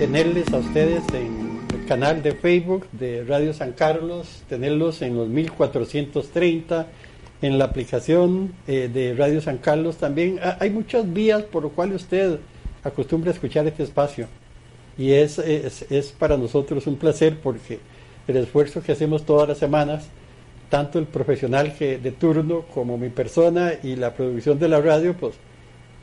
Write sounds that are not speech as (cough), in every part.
tenerles a ustedes en el canal de Facebook de Radio San Carlos, tenerlos en los 1430, en la aplicación eh, de Radio San Carlos también. Ah, hay muchas vías por lo cual usted acostumbra a escuchar este espacio y es, es, es para nosotros un placer porque el esfuerzo que hacemos todas las semanas, tanto el profesional que de turno como mi persona y la producción de la radio, pues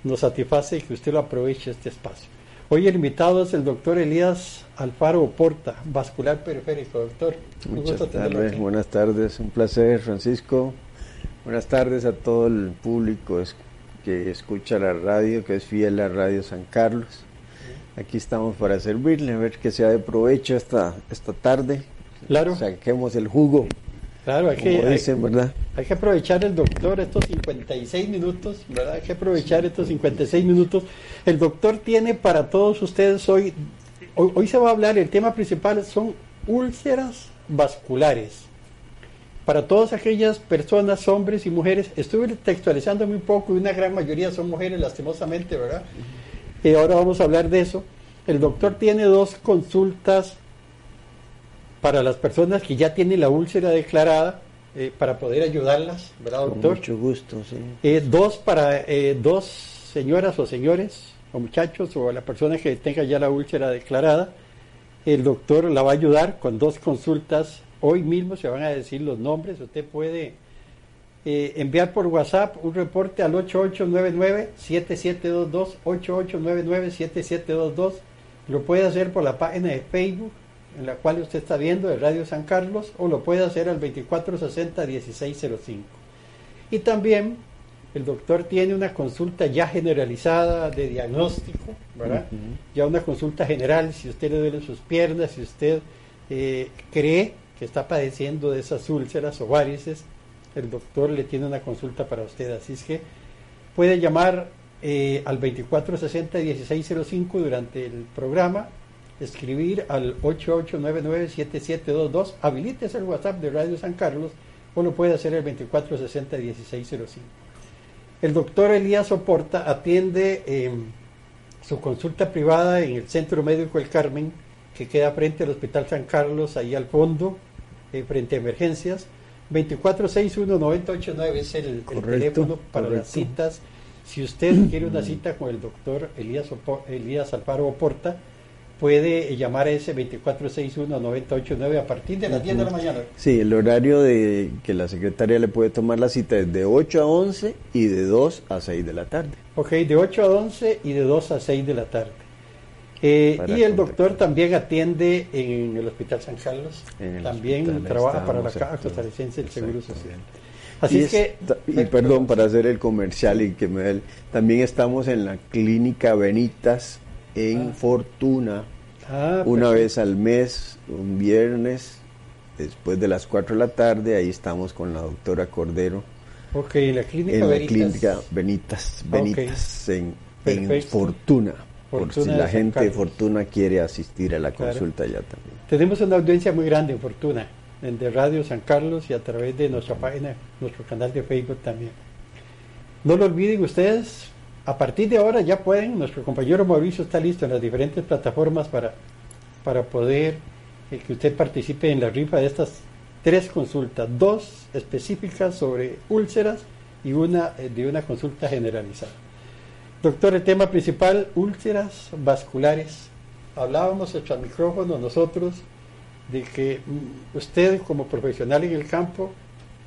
nos satisface que usted lo aproveche este espacio. Hoy el invitado es el doctor Elías Alfaro Porta, vascular periférico. Doctor, Muchas tardes, buenas tardes, un placer, Francisco. Buenas tardes a todo el público que escucha la radio, que es fiel a Radio San Carlos. Aquí estamos para servirle, a ver que sea de provecho esta, esta tarde. Claro. Saquemos el jugo. Claro, hay que, dicen, ¿verdad? hay que aprovechar el doctor estos 56 minutos, ¿verdad? Hay que aprovechar estos 56 minutos. El doctor tiene para todos ustedes hoy, hoy, hoy se va a hablar, el tema principal son úlceras vasculares. Para todas aquellas personas, hombres y mujeres, estuve textualizándome un poco y una gran mayoría son mujeres, lastimosamente, ¿verdad? Y ahora vamos a hablar de eso. El doctor tiene dos consultas para las personas que ya tienen la úlcera declarada, eh, para poder ayudarlas, ¿verdad, doctor? Con mucho gusto, sí. Eh, dos para eh, dos señoras o señores, o muchachos, o la persona que tenga ya la úlcera declarada. El doctor la va a ayudar con dos consultas. Hoy mismo se van a decir los nombres. Usted puede eh, enviar por WhatsApp un reporte al 8899-7722, 8899-7722. Lo puede hacer por la página de Facebook en la cual usted está viendo de Radio San Carlos o lo puede hacer al 2460-1605. Y también el doctor tiene una consulta ya generalizada de diagnóstico, ¿verdad? Uh -huh. Ya una consulta general, si usted le duelen sus piernas, si usted eh, cree que está padeciendo de esas úlceras o varices, el doctor le tiene una consulta para usted. Así es que puede llamar eh, al 2460-1605 durante el programa escribir al 8899-7722, habilítese el WhatsApp de Radio San Carlos o lo puede hacer el 2460-1605. El doctor Elías Soporta atiende eh, su consulta privada en el Centro Médico El Carmen, que queda frente al Hospital San Carlos, ahí al fondo, eh, frente a emergencias. 2461-989 es el, el teléfono para correcto. las citas. Si usted quiere una cita con el doctor Elías, Opor Elías Alfaro Oporta, puede llamar a ese 2461-989 a partir de las 10 de la mañana. Sí, el horario de que la secretaria le puede tomar la cita es de 8 a 11 y de 2 a 6 de la tarde. Ok, de 8 a 11 y de 2 a 6 de la tarde. Eh, y el doctor también atiende en el Hospital San Carlos, también trabaja para la Caja Costarricense del Seguro Social. Así es que... Y perdón para hacer el comercial y que me... También estamos en la clínica Benitas en ah. Fortuna. Ah, una vez al mes, un viernes, después de las 4 de la tarde, ahí estamos con la doctora Cordero. Ok, en la clínica en la clínica Benitas, Benitas en, Fortuna. por si la gente de Fortuna quiere asistir a la consulta ya también. Tenemos una audiencia muy grande en Fortuna, en de Radio San Carlos y a través de nuestra página, nuestro canal de Facebook también. No lo olviden ustedes, a partir de ahora ya pueden, nuestro compañero Mauricio está listo en las diferentes plataformas para, para poder eh, que usted participe en la rifa de estas tres consultas, dos específicas sobre úlceras y una eh, de una consulta generalizada. Doctor, el tema principal, úlceras vasculares. Hablábamos al micrófono nosotros de que mm, usted como profesional en el campo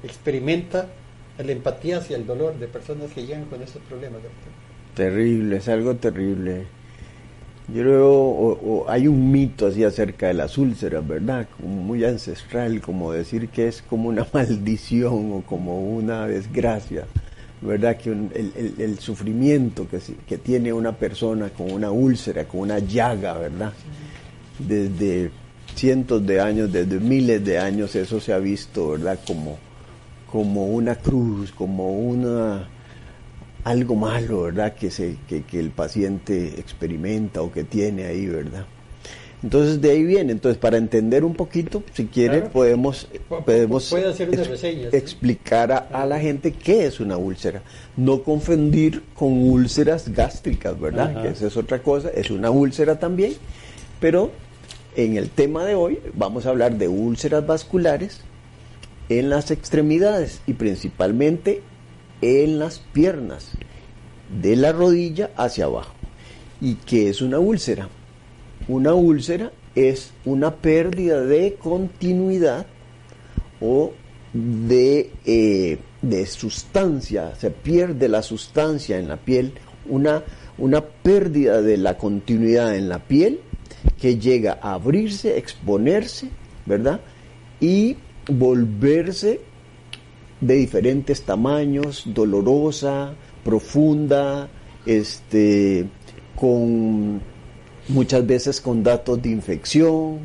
experimenta la empatía hacia el dolor de personas que llegan con esos problemas. Terrible, es algo terrible. Yo creo, hay un mito así acerca de las úlceras, ¿verdad? Como muy ancestral, como decir que es como una (laughs) maldición o como una desgracia, ¿verdad? Que el, sufrimiento que, que tiene una persona con una úlcera, con una llaga, ¿verdad? Desde cientos de años, desde miles de años, eso se ha visto, ¿verdad? Como, como una cruz, como una algo malo, ¿verdad? Que, se, que, el paciente experimenta o que tiene ahí, ¿verdad? Entonces de ahí viene. Entonces para entender un poquito, si quiere, podemos, podemos explicar a, la gente qué es una úlcera. No confundir con úlceras gástricas, ¿verdad? Que esa es otra cosa, es una úlcera también. Pero en el tema de hoy vamos a hablar de úlceras vasculares en las extremidades y principalmente en las piernas, de la rodilla hacia abajo. ¿Y qué es una úlcera? Una úlcera es una pérdida de continuidad o de, eh, de sustancia, se pierde la sustancia en la piel, una, una pérdida de la continuidad en la piel que llega a abrirse, exponerse, ¿verdad? Y volverse de diferentes tamaños, dolorosa, profunda, este, con muchas veces con datos de infección.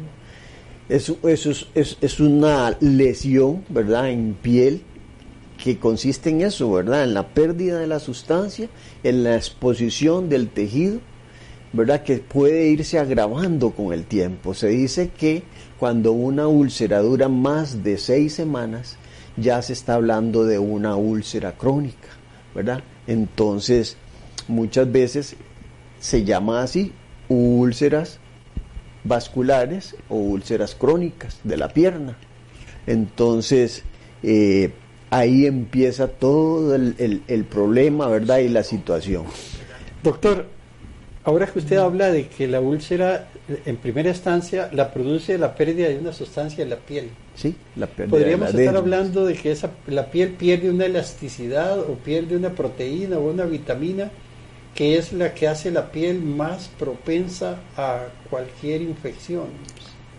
Eso, eso es, es, una lesión, ¿verdad?, en piel que consiste en eso, ¿verdad?, en la pérdida de la sustancia, en la exposición del tejido, ¿verdad?, que puede irse agravando con el tiempo. Se dice que cuando una úlcera dura más de seis semanas, ya se está hablando de una úlcera crónica, ¿verdad? Entonces, muchas veces se llama así úlceras vasculares o úlceras crónicas de la pierna. Entonces, eh, ahí empieza todo el, el, problema, ¿verdad? Y la situación. Doctor, ahora que usted habla de que la úlcera en primera instancia la produce la pérdida de una sustancia en la piel. Sí, la pérdida Podríamos estar hablando de que esa, la piel pierde una elasticidad o pierde una proteína o una vitamina que es la que hace la piel más propensa a cualquier infección.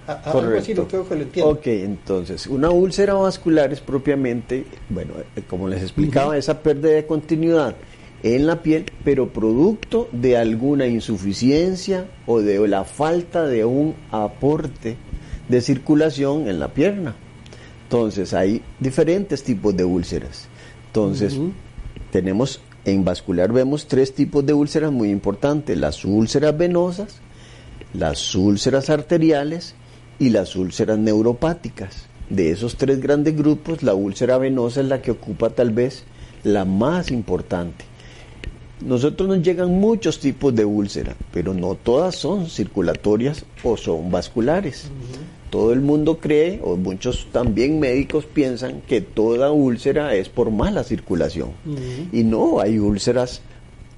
Algo así lo creo que lo entiendo. Ok, entonces, una úlcera vascular es propiamente, bueno, eh, como les explicaba, esa pérdida de continuidad en la piel, pero producto de alguna insuficiencia o de la falta de un aporte de circulación en la pierna. Entonces hay diferentes tipos de úlceras. Entonces tenemos en vascular vemos tres tipos de úlceras muy importantes, las úlceras venosas, las úlceras arteriales y las úlceras neuropáticas. De esos tres grandes grupos, la úlcera venosa es la que ocupa tal vez la más importante nosotros nos llegan muchos tipos de úlcera, pero no todas son circulatorias o son vasculares. Todo el mundo cree, o muchos también médicos piensan que toda úlcera es por mala circulación. Y no, hay úlceras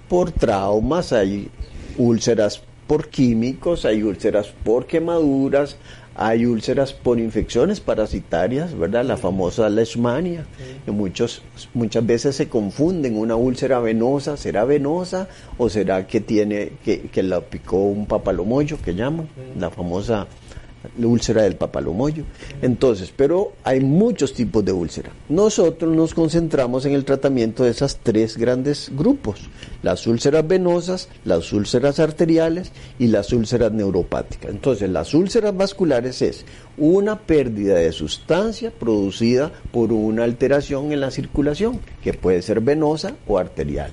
por traumas, hay úlceras por químicos, hay úlceras por quemaduras, hay úlceras por infecciones parasitarias, ¿verdad? La famosa leishmania, que muchos, muchas veces se confunden una úlcera venosa, ¿será venosa o será que tiene, que, que la picó un papalomoyo, que llaman, la famosa la úlcera del papalomoyo. Entonces, pero hay muchos tipos de úlcera. Nosotros nos concentramos en el tratamiento de esas tres grandes grupos, las úlceras venosas, las úlceras arteriales y las úlceras neuropáticas. Entonces, las úlceras vasculares es una pérdida de sustancia producida por una alteración en la circulación, que puede ser venosa o arterial.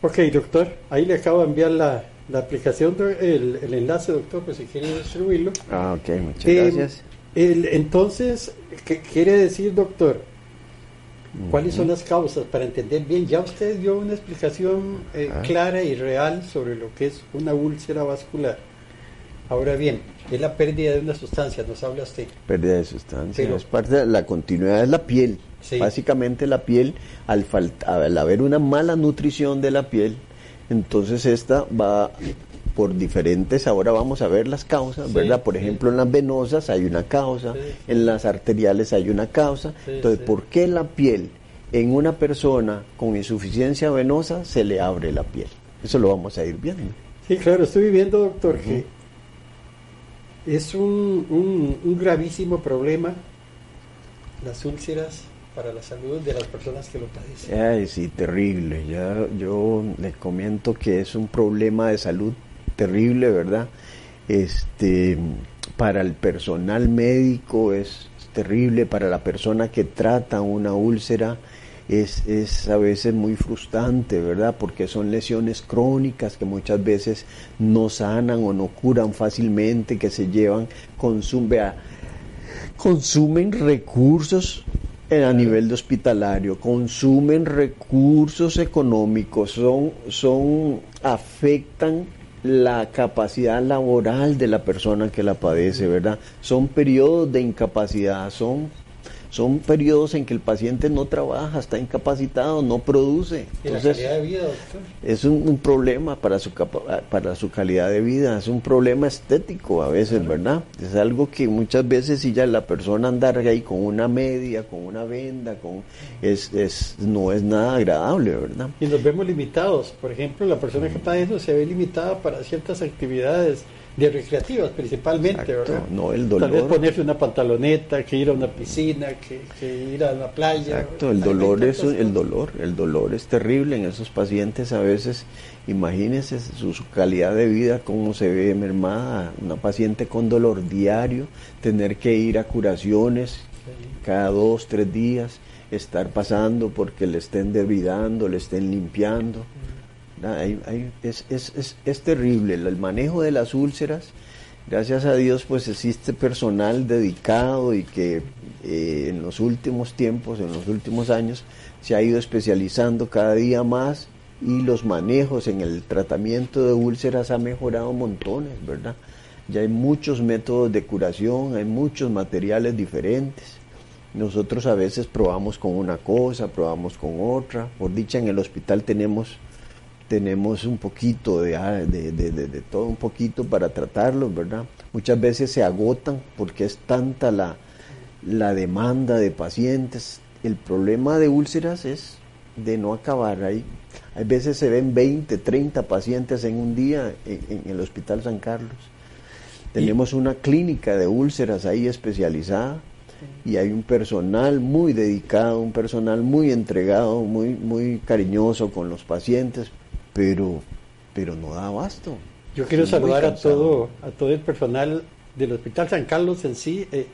Ok, doctor, ahí le acabo de enviar la, la aplicación, el, el, enlace, doctor, pues si quiere distribuirlo. Ah, ok, muchas eh, gracias. El, entonces, ¿qué quiere decir, doctor? ¿Cuáles son las causas para entender bien? Ya usted dio una explicación eh, ah. clara y real sobre lo que es una úlcera vascular. Ahora bien, es la pérdida de una sustancia, nos habla usted. Pérdida de sustancia, es parte de la continuidad de la piel. Básicamente la piel, al, al haber una mala nutrición de la piel, entonces esta va por diferentes, ahora vamos a ver las causas, ¿verdad? Por ejemplo, en las venosas hay una causa, en las arteriales hay una causa. Entonces, ¿por qué la piel en una persona con insuficiencia venosa se le abre la piel? Eso lo vamos a ir viendo. Sí, claro, estoy viendo, doctor, que es un, un gravísimo problema las úlceras para la salud de las personas que lo padecen. Ay, sí, terrible. Ya yo le comento que es un problema de salud terrible, ¿verdad? Este, para el personal médico es terrible, para la persona que trata una úlcera es, es a veces muy frustrante, ¿verdad? Porque son lesiones crónicas que muchas veces no sanan o no curan fácilmente, que se llevan, consumen, consumen recursos a nivel de hospitalario, consumen recursos económicos, son, son, afectan la capacidad laboral de la persona que la padece, ¿verdad? Son periodos de incapacidad, son son periodos en que el paciente no trabaja, está incapacitado, no produce. Entonces, calidad de vida, doctor? Es un, problema para su, para su calidad de vida, es un problema estético a veces, ¿verdad? Es algo que muchas veces si ya la persona andar ahí con una media, con una venda, con es, es no es nada agradable, ¿verdad? Y nos vemos limitados. Por ejemplo, la persona que padece se ve limitada para ciertas actividades de recreativas principalmente, ¿verdad? No, el dolor. Tal vez ponerse una pantaloneta, que ir a una piscina, que, ir a la playa. Exacto, el dolor es el dolor, el dolor es terrible en esos pacientes a veces. Imagínense su, calidad de vida, cómo se ve mermada. Una paciente con dolor diario, tener que ir a curaciones cada dos, tres días, estar pasando porque le estén debridando, le estén limpiando es, terrible el manejo de las úlceras. Gracias a Dios, pues existe personal dedicado y que eh, en los últimos tiempos, en los últimos años, se ha ido especializando cada día más y los manejos en el tratamiento de úlceras ha mejorado montones, ¿verdad? Ya hay muchos métodos de curación, hay muchos materiales diferentes. Nosotros a veces probamos con una cosa, probamos con otra. Por dicha, en el hospital tenemos tenemos un poquito ah, de, de, de, todo un poquito para tratarlos, ¿verdad? Muchas veces se agotan porque es tanta la, la demanda de pacientes. El problema de úlceras es de no acabar ahí. Hay veces se ven 20, 30 pacientes en un día en, el Hospital San Carlos. Tenemos una clínica de úlceras ahí especializada y hay un personal muy dedicado, un personal muy entregado, muy, muy cariñoso con los pacientes, pero, pero no da abasto. Yo quiero saludar a todo, a todo el personal del Hospital San Carlos en sí. Eh,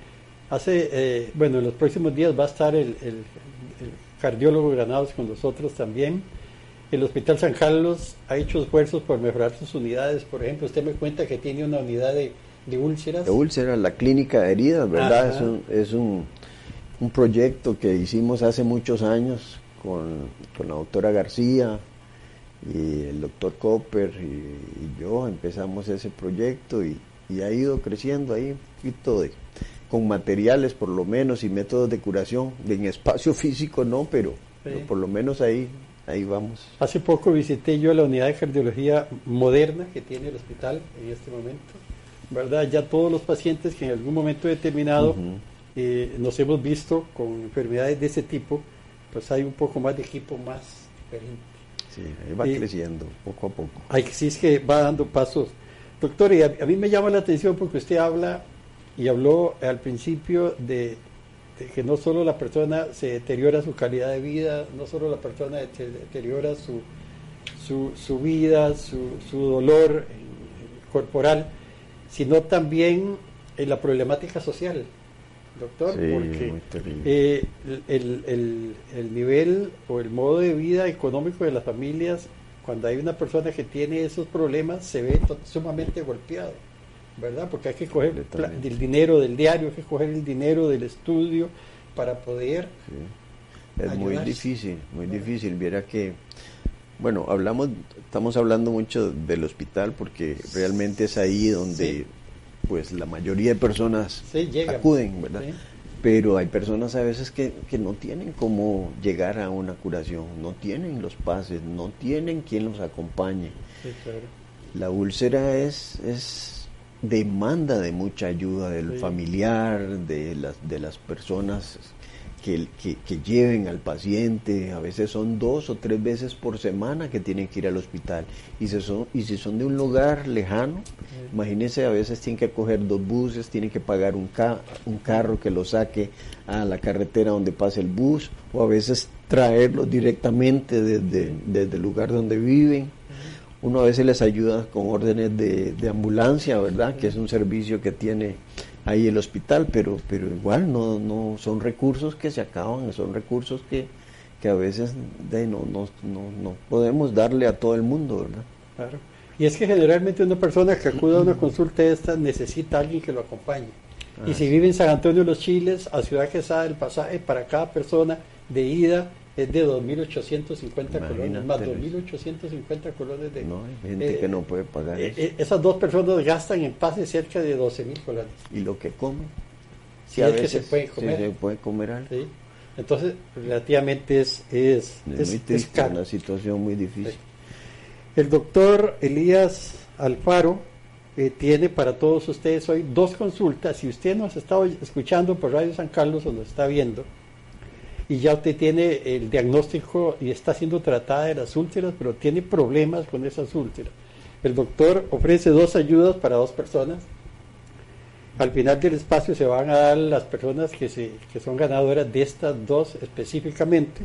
hace, eh, bueno, en los próximos días va a estar el, cardiólogo Granados con nosotros también. El Hospital San Carlos ha hecho esfuerzos por mejorar sus unidades. Por ejemplo, usted me cuenta que tiene una unidad de, úlceras. De úlceras, la clínica de heridas, ¿verdad? Es, un, es un, un, proyecto que hicimos hace muchos años con, con la doctora García, y el doctor Copper y, yo empezamos ese proyecto y, ha ido creciendo ahí un poquito de, con materiales por lo menos y métodos de curación, en espacio (laughs) físico no, pero, por lo menos ahí, ahí vamos. Hace poco visité yo la unidad de cardiología moderna que tiene el hospital en este momento, ¿verdad? Ya todos los pacientes que en algún momento determinado eh, nos hemos visto con enfermedades de ese tipo, pues hay un poco más de equipo más diferente. Sí, va creciendo poco a poco. Ay, sí, es que va dando pasos. Doctor, y a, mí me llama la atención porque usted habla y habló al principio de, que no solo la persona se deteriora su calidad de vida, no solo la persona se deteriora su, su, su vida, su, su dolor corporal, sino también en la problemática social, doctor, porque eh, el, el, el, nivel o el modo de vida económico de las familias, cuando hay una persona que tiene esos problemas, se ve sumamente golpeado, ¿verdad? Porque hay que coger el dinero del diario, hay que coger el dinero del estudio para poder... Es muy difícil, muy difícil. Viera que, bueno, hablamos, estamos hablando mucho del hospital porque realmente es ahí donde pues la mayoría de personas acuden, ¿verdad? Pero hay personas a veces que, no tienen cómo llegar a una curación, no tienen los pases, no tienen quien los acompañe. La úlcera es, es demanda de mucha ayuda del familiar, de las, de las personas que, que, lleven al paciente, a veces son dos o tres veces por semana que tienen que ir al hospital. Y si son, y si son de un lugar lejano, imagínense, a veces tienen que coger dos buses, tienen que pagar un, un carro que los saque a la carretera donde pasa el bus, o a veces traerlos directamente desde, desde el lugar donde viven. Uno a veces les ayuda con órdenes de, de ambulancia, ¿verdad? Que es un servicio que tiene ahí el hospital, pero, pero igual no, no son recursos que se acaban, son recursos que, que a veces de, no, no, no, podemos darle a todo el mundo, ¿verdad? Claro. Y es que generalmente una persona que acude a una consulta esta necesita a alguien que lo acompañe. y ah, si vive en San Antonio de los Chiles, a Ciudad Quesada, el pasaje para cada persona de ida es de 2.850 colones, más 2.850 colones de... No, hay gente que no puede pagar eh, eh, esas dos personas gastan en paz cerca de 12.000 colones. ¿Y lo que comen? Si a veces, se puede comer. se puede comer algo. Entonces, relativamente es... Es, es, una situación muy difícil. El doctor Elías Alfaro eh, tiene para todos ustedes hoy dos consultas. Si usted nos estado escuchando por Radio San Carlos o nos está viendo, y ya usted tiene el diagnóstico y está siendo tratada de las úlceras, pero tiene problemas con esas úlceras. El doctor ofrece dos ayudas para dos personas. Al final del espacio se van a dar las personas que, se, que son ganadoras de estas dos específicamente.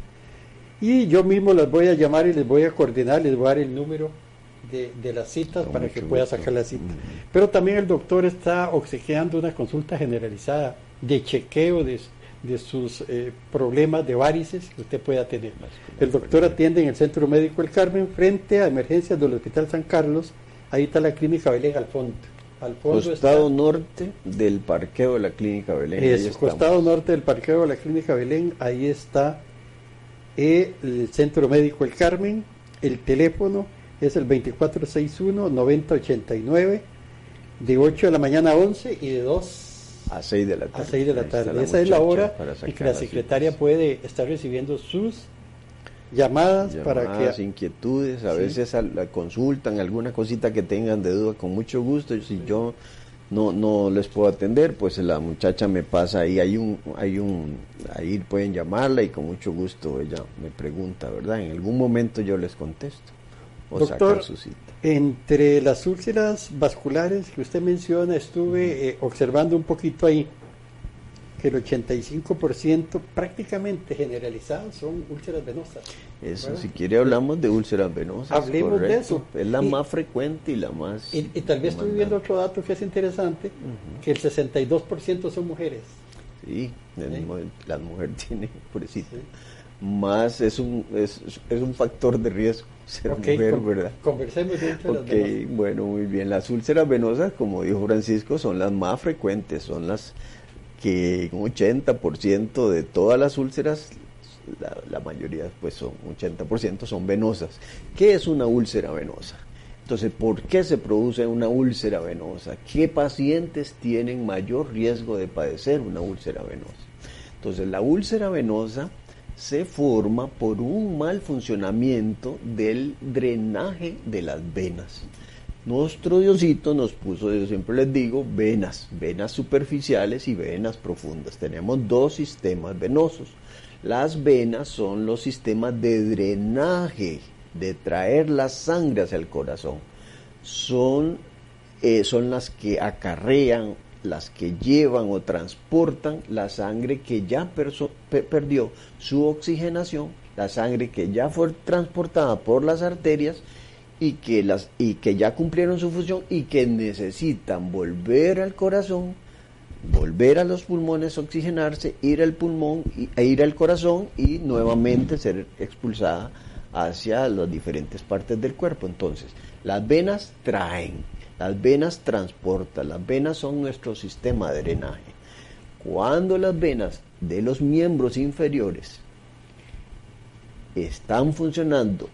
Y yo mismo las voy a llamar y les voy a coordinar, les voy a dar el número de, de las citas para que pueda sacar la cita. Pero también el doctor está obsequiando una consulta generalizada de chequeo de de sus eh, problemas de varices que usted pueda tener. El doctor atiende en el Centro Médico El Carmen frente a emergencias del Hospital San Carlos. Ahí está la Clínica Belén al fondo. Al costado norte del parqueo de la Clínica Belén. Es, costado norte del parqueo de la Clínica Belén. Ahí está el Centro Médico El Carmen. El teléfono es el 2461-9089 de 8 de la mañana a 11 y de 2 a 6 de la tarde. A 6 de la tarde. Esa es la hora en que la secretaria puede estar recibiendo sus llamadas, para que... inquietudes, a veces la consultan, alguna cosita que tengan de duda, con mucho gusto. Y si yo no no les puedo atender, pues la muchacha me pasa ahí, hay un, hay un, ahí pueden llamarla y con mucho gusto ella me pregunta, ¿verdad? En algún momento yo les contesto o Doctor, su cita. Entre las úlceras vasculares que usted menciona, estuve eh, observando un poquito ahí que el 85% prácticamente generalizado son úlceras venosas. Eso, si quiere hablamos de úlceras venosas. Hablemos de eso. Es la más frecuente y la más... Y, tal vez estoy viendo otro dato que es interesante, que el 62% son mujeres. Sí, la mujer (laughs) tiene, pobrecita. Más es un, es, es un factor de riesgo ser mujer, ¿verdad? Conversemos de okay, bueno, muy bien. Las úlceras venosas, como dijo Francisco, son las más frecuentes, son las que un 80% de todas las úlceras, la, mayoría pues son, un 80% son venosas. ¿Qué es una úlcera venosa? Entonces, ¿por qué se produce una úlcera venosa? ¿Qué pacientes tienen mayor riesgo de padecer una úlcera venosa? Entonces, la úlcera venosa se forma por un mal funcionamiento del drenaje de las venas. Nuestro Diosito nos puso, yo siempre les digo, venas, venas superficiales y venas profundas. Tenemos dos sistemas venosos. Las venas son los sistemas de drenaje, de traer la sangre hacia el corazón. Son, eh, son las que acarrean las que llevan o transportan la sangre que ya perdió su oxigenación, la sangre que ya fue transportada por las arterias y que, las, y que ya cumplieron su función y que necesitan volver al corazón, volver a los pulmones, oxigenarse, ir al pulmón e ir al corazón y nuevamente ser expulsada hacia las diferentes partes del cuerpo. Entonces, las venas traen, las venas transportan, las venas son nuestro sistema de drenaje. Cuando las venas de los miembros inferiores están funcionando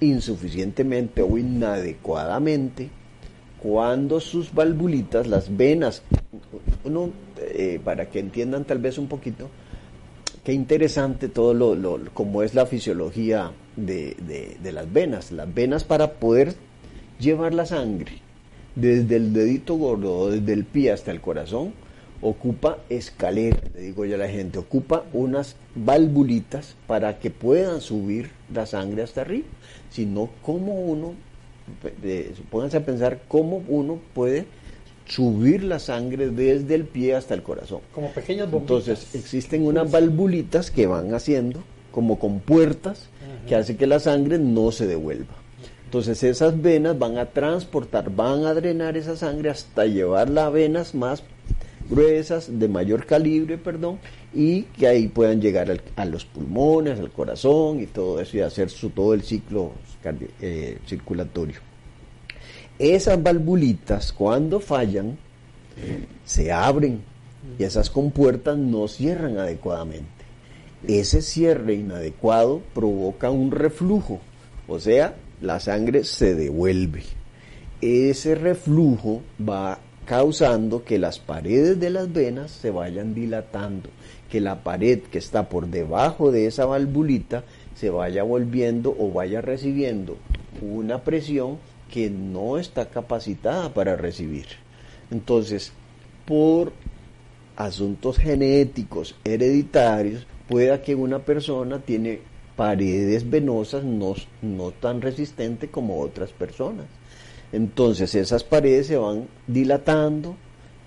insuficientemente o inadecuadamente, cuando sus valvulitas, las venas, uno, eh, para que entiendan tal vez un poquito, qué interesante todo lo, lo como es la fisiología de, de, las venas. Las venas para poder llevar la sangre desde el dedito gordo, desde el pie hasta el corazón, ocupa escaleras, le digo yo a la gente, ocupa unas valvulitas para que puedan subir la sangre hasta arriba. Si no, ¿cómo uno, pónganse a pensar cómo uno puede subir la sangre desde el pie hasta el corazón. Como pequeñas bombitas. Entonces existen unas valvulitas que van haciendo como con puertas que hace que la sangre no se devuelva. Entonces esas venas van a transportar, van a drenar esa sangre hasta llevarla a venas más gruesas, de mayor calibre, perdón, y que ahí puedan llegar a los pulmones, al corazón y todo eso y hacer su, todo el ciclo eh, circulatorio. Esas valvulitas cuando fallan se abren y esas compuertas no cierran adecuadamente. Ese cierre inadecuado provoca un reflujo, o sea, la sangre se devuelve. Ese reflujo va causando que las paredes de las venas se vayan dilatando, que la pared que está por debajo de esa valvulita se vaya volviendo o vaya recibiendo una presión que no está capacitada para recibir. Entonces, por asuntos genéticos, hereditarios, pueda que una persona tiene paredes venosas no, no tan resistentes como otras personas. Entonces esas paredes se van dilatando,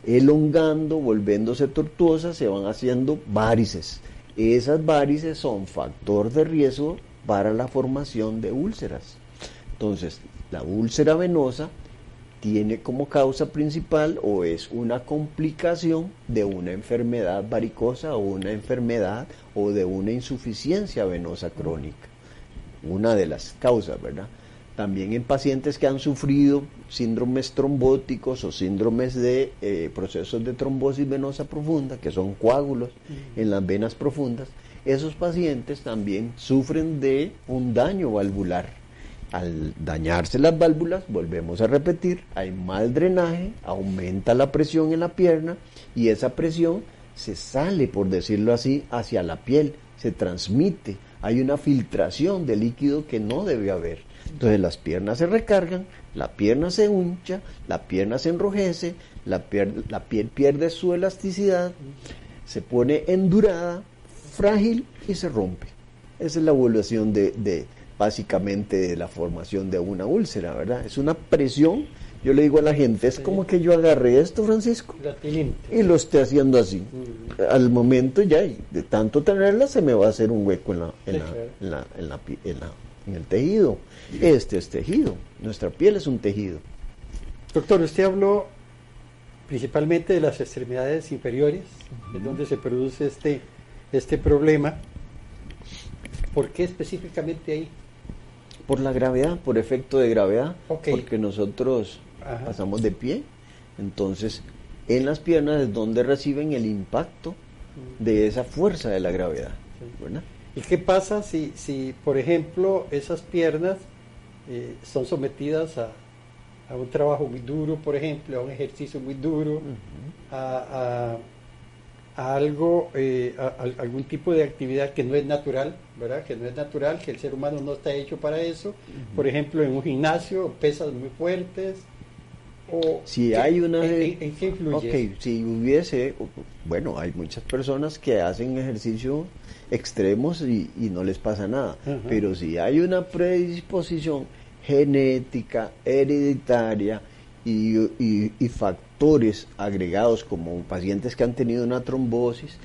elongando, volviéndose tortuosas, se van haciendo varices. Esas varices son factor de riesgo para la formación de úlceras. Entonces, la úlcera venosa tiene como causa principal o es una complicación de una enfermedad varicosa o una enfermedad o de una insuficiencia venosa crónica. Una de las causas, ¿verdad? También en pacientes que han sufrido síndromes trombóticos o síndromes de eh, procesos de trombosis venosa profunda, que son coágulos en las venas profundas, esos pacientes también sufren de un daño valvular al dañarse las válvulas, volvemos a repetir, hay mal drenaje, aumenta la presión en la pierna y esa presión se sale, por decirlo así, hacia la piel, se transmite, hay una filtración de líquido que no debe haber. Entonces las piernas se recargan, la pierna se hincha, la pierna se enrojece, la, la piel pierde su elasticidad, se pone endurada, frágil y se rompe. Esa es la evaluación de, de básicamente de la formación de una úlcera, ¿verdad? Es una presión. Yo le digo a la gente, es como que yo agarré esto, Francisco, y lo esté haciendo así. Mm. Al momento ya, de tanto tenerla, se me va a hacer un hueco en, la, en, la, en, la, en, el tejido. Este es tejido, nuestra piel es un tejido. Doctor, usted habló principalmente de las extremidades inferiores, en donde se produce este, este problema. ¿Por qué específicamente ahí? Por la gravedad, por efecto de gravedad, porque nosotros pasamos de pie, entonces en las piernas es donde reciben el impacto de esa fuerza de la gravedad. ¿Y qué pasa si, si, por ejemplo, esas piernas eh, son sometidas a, un trabajo muy duro, por ejemplo, a un ejercicio muy duro, a a algo, eh, algún tipo de actividad que no es natural, ¿verdad? Que no es natural, que el ser humano no está hecho para eso. Por ejemplo, en un gimnasio, pesas muy fuertes. O si hay una... ¿en, qué influye? si hubiese, bueno, hay muchas personas que hacen ejercicio extremos y, no les pasa nada, pero si hay una predisposición genética, hereditaria y, y, y factor factores agregados como pacientes que han tenido una trombosis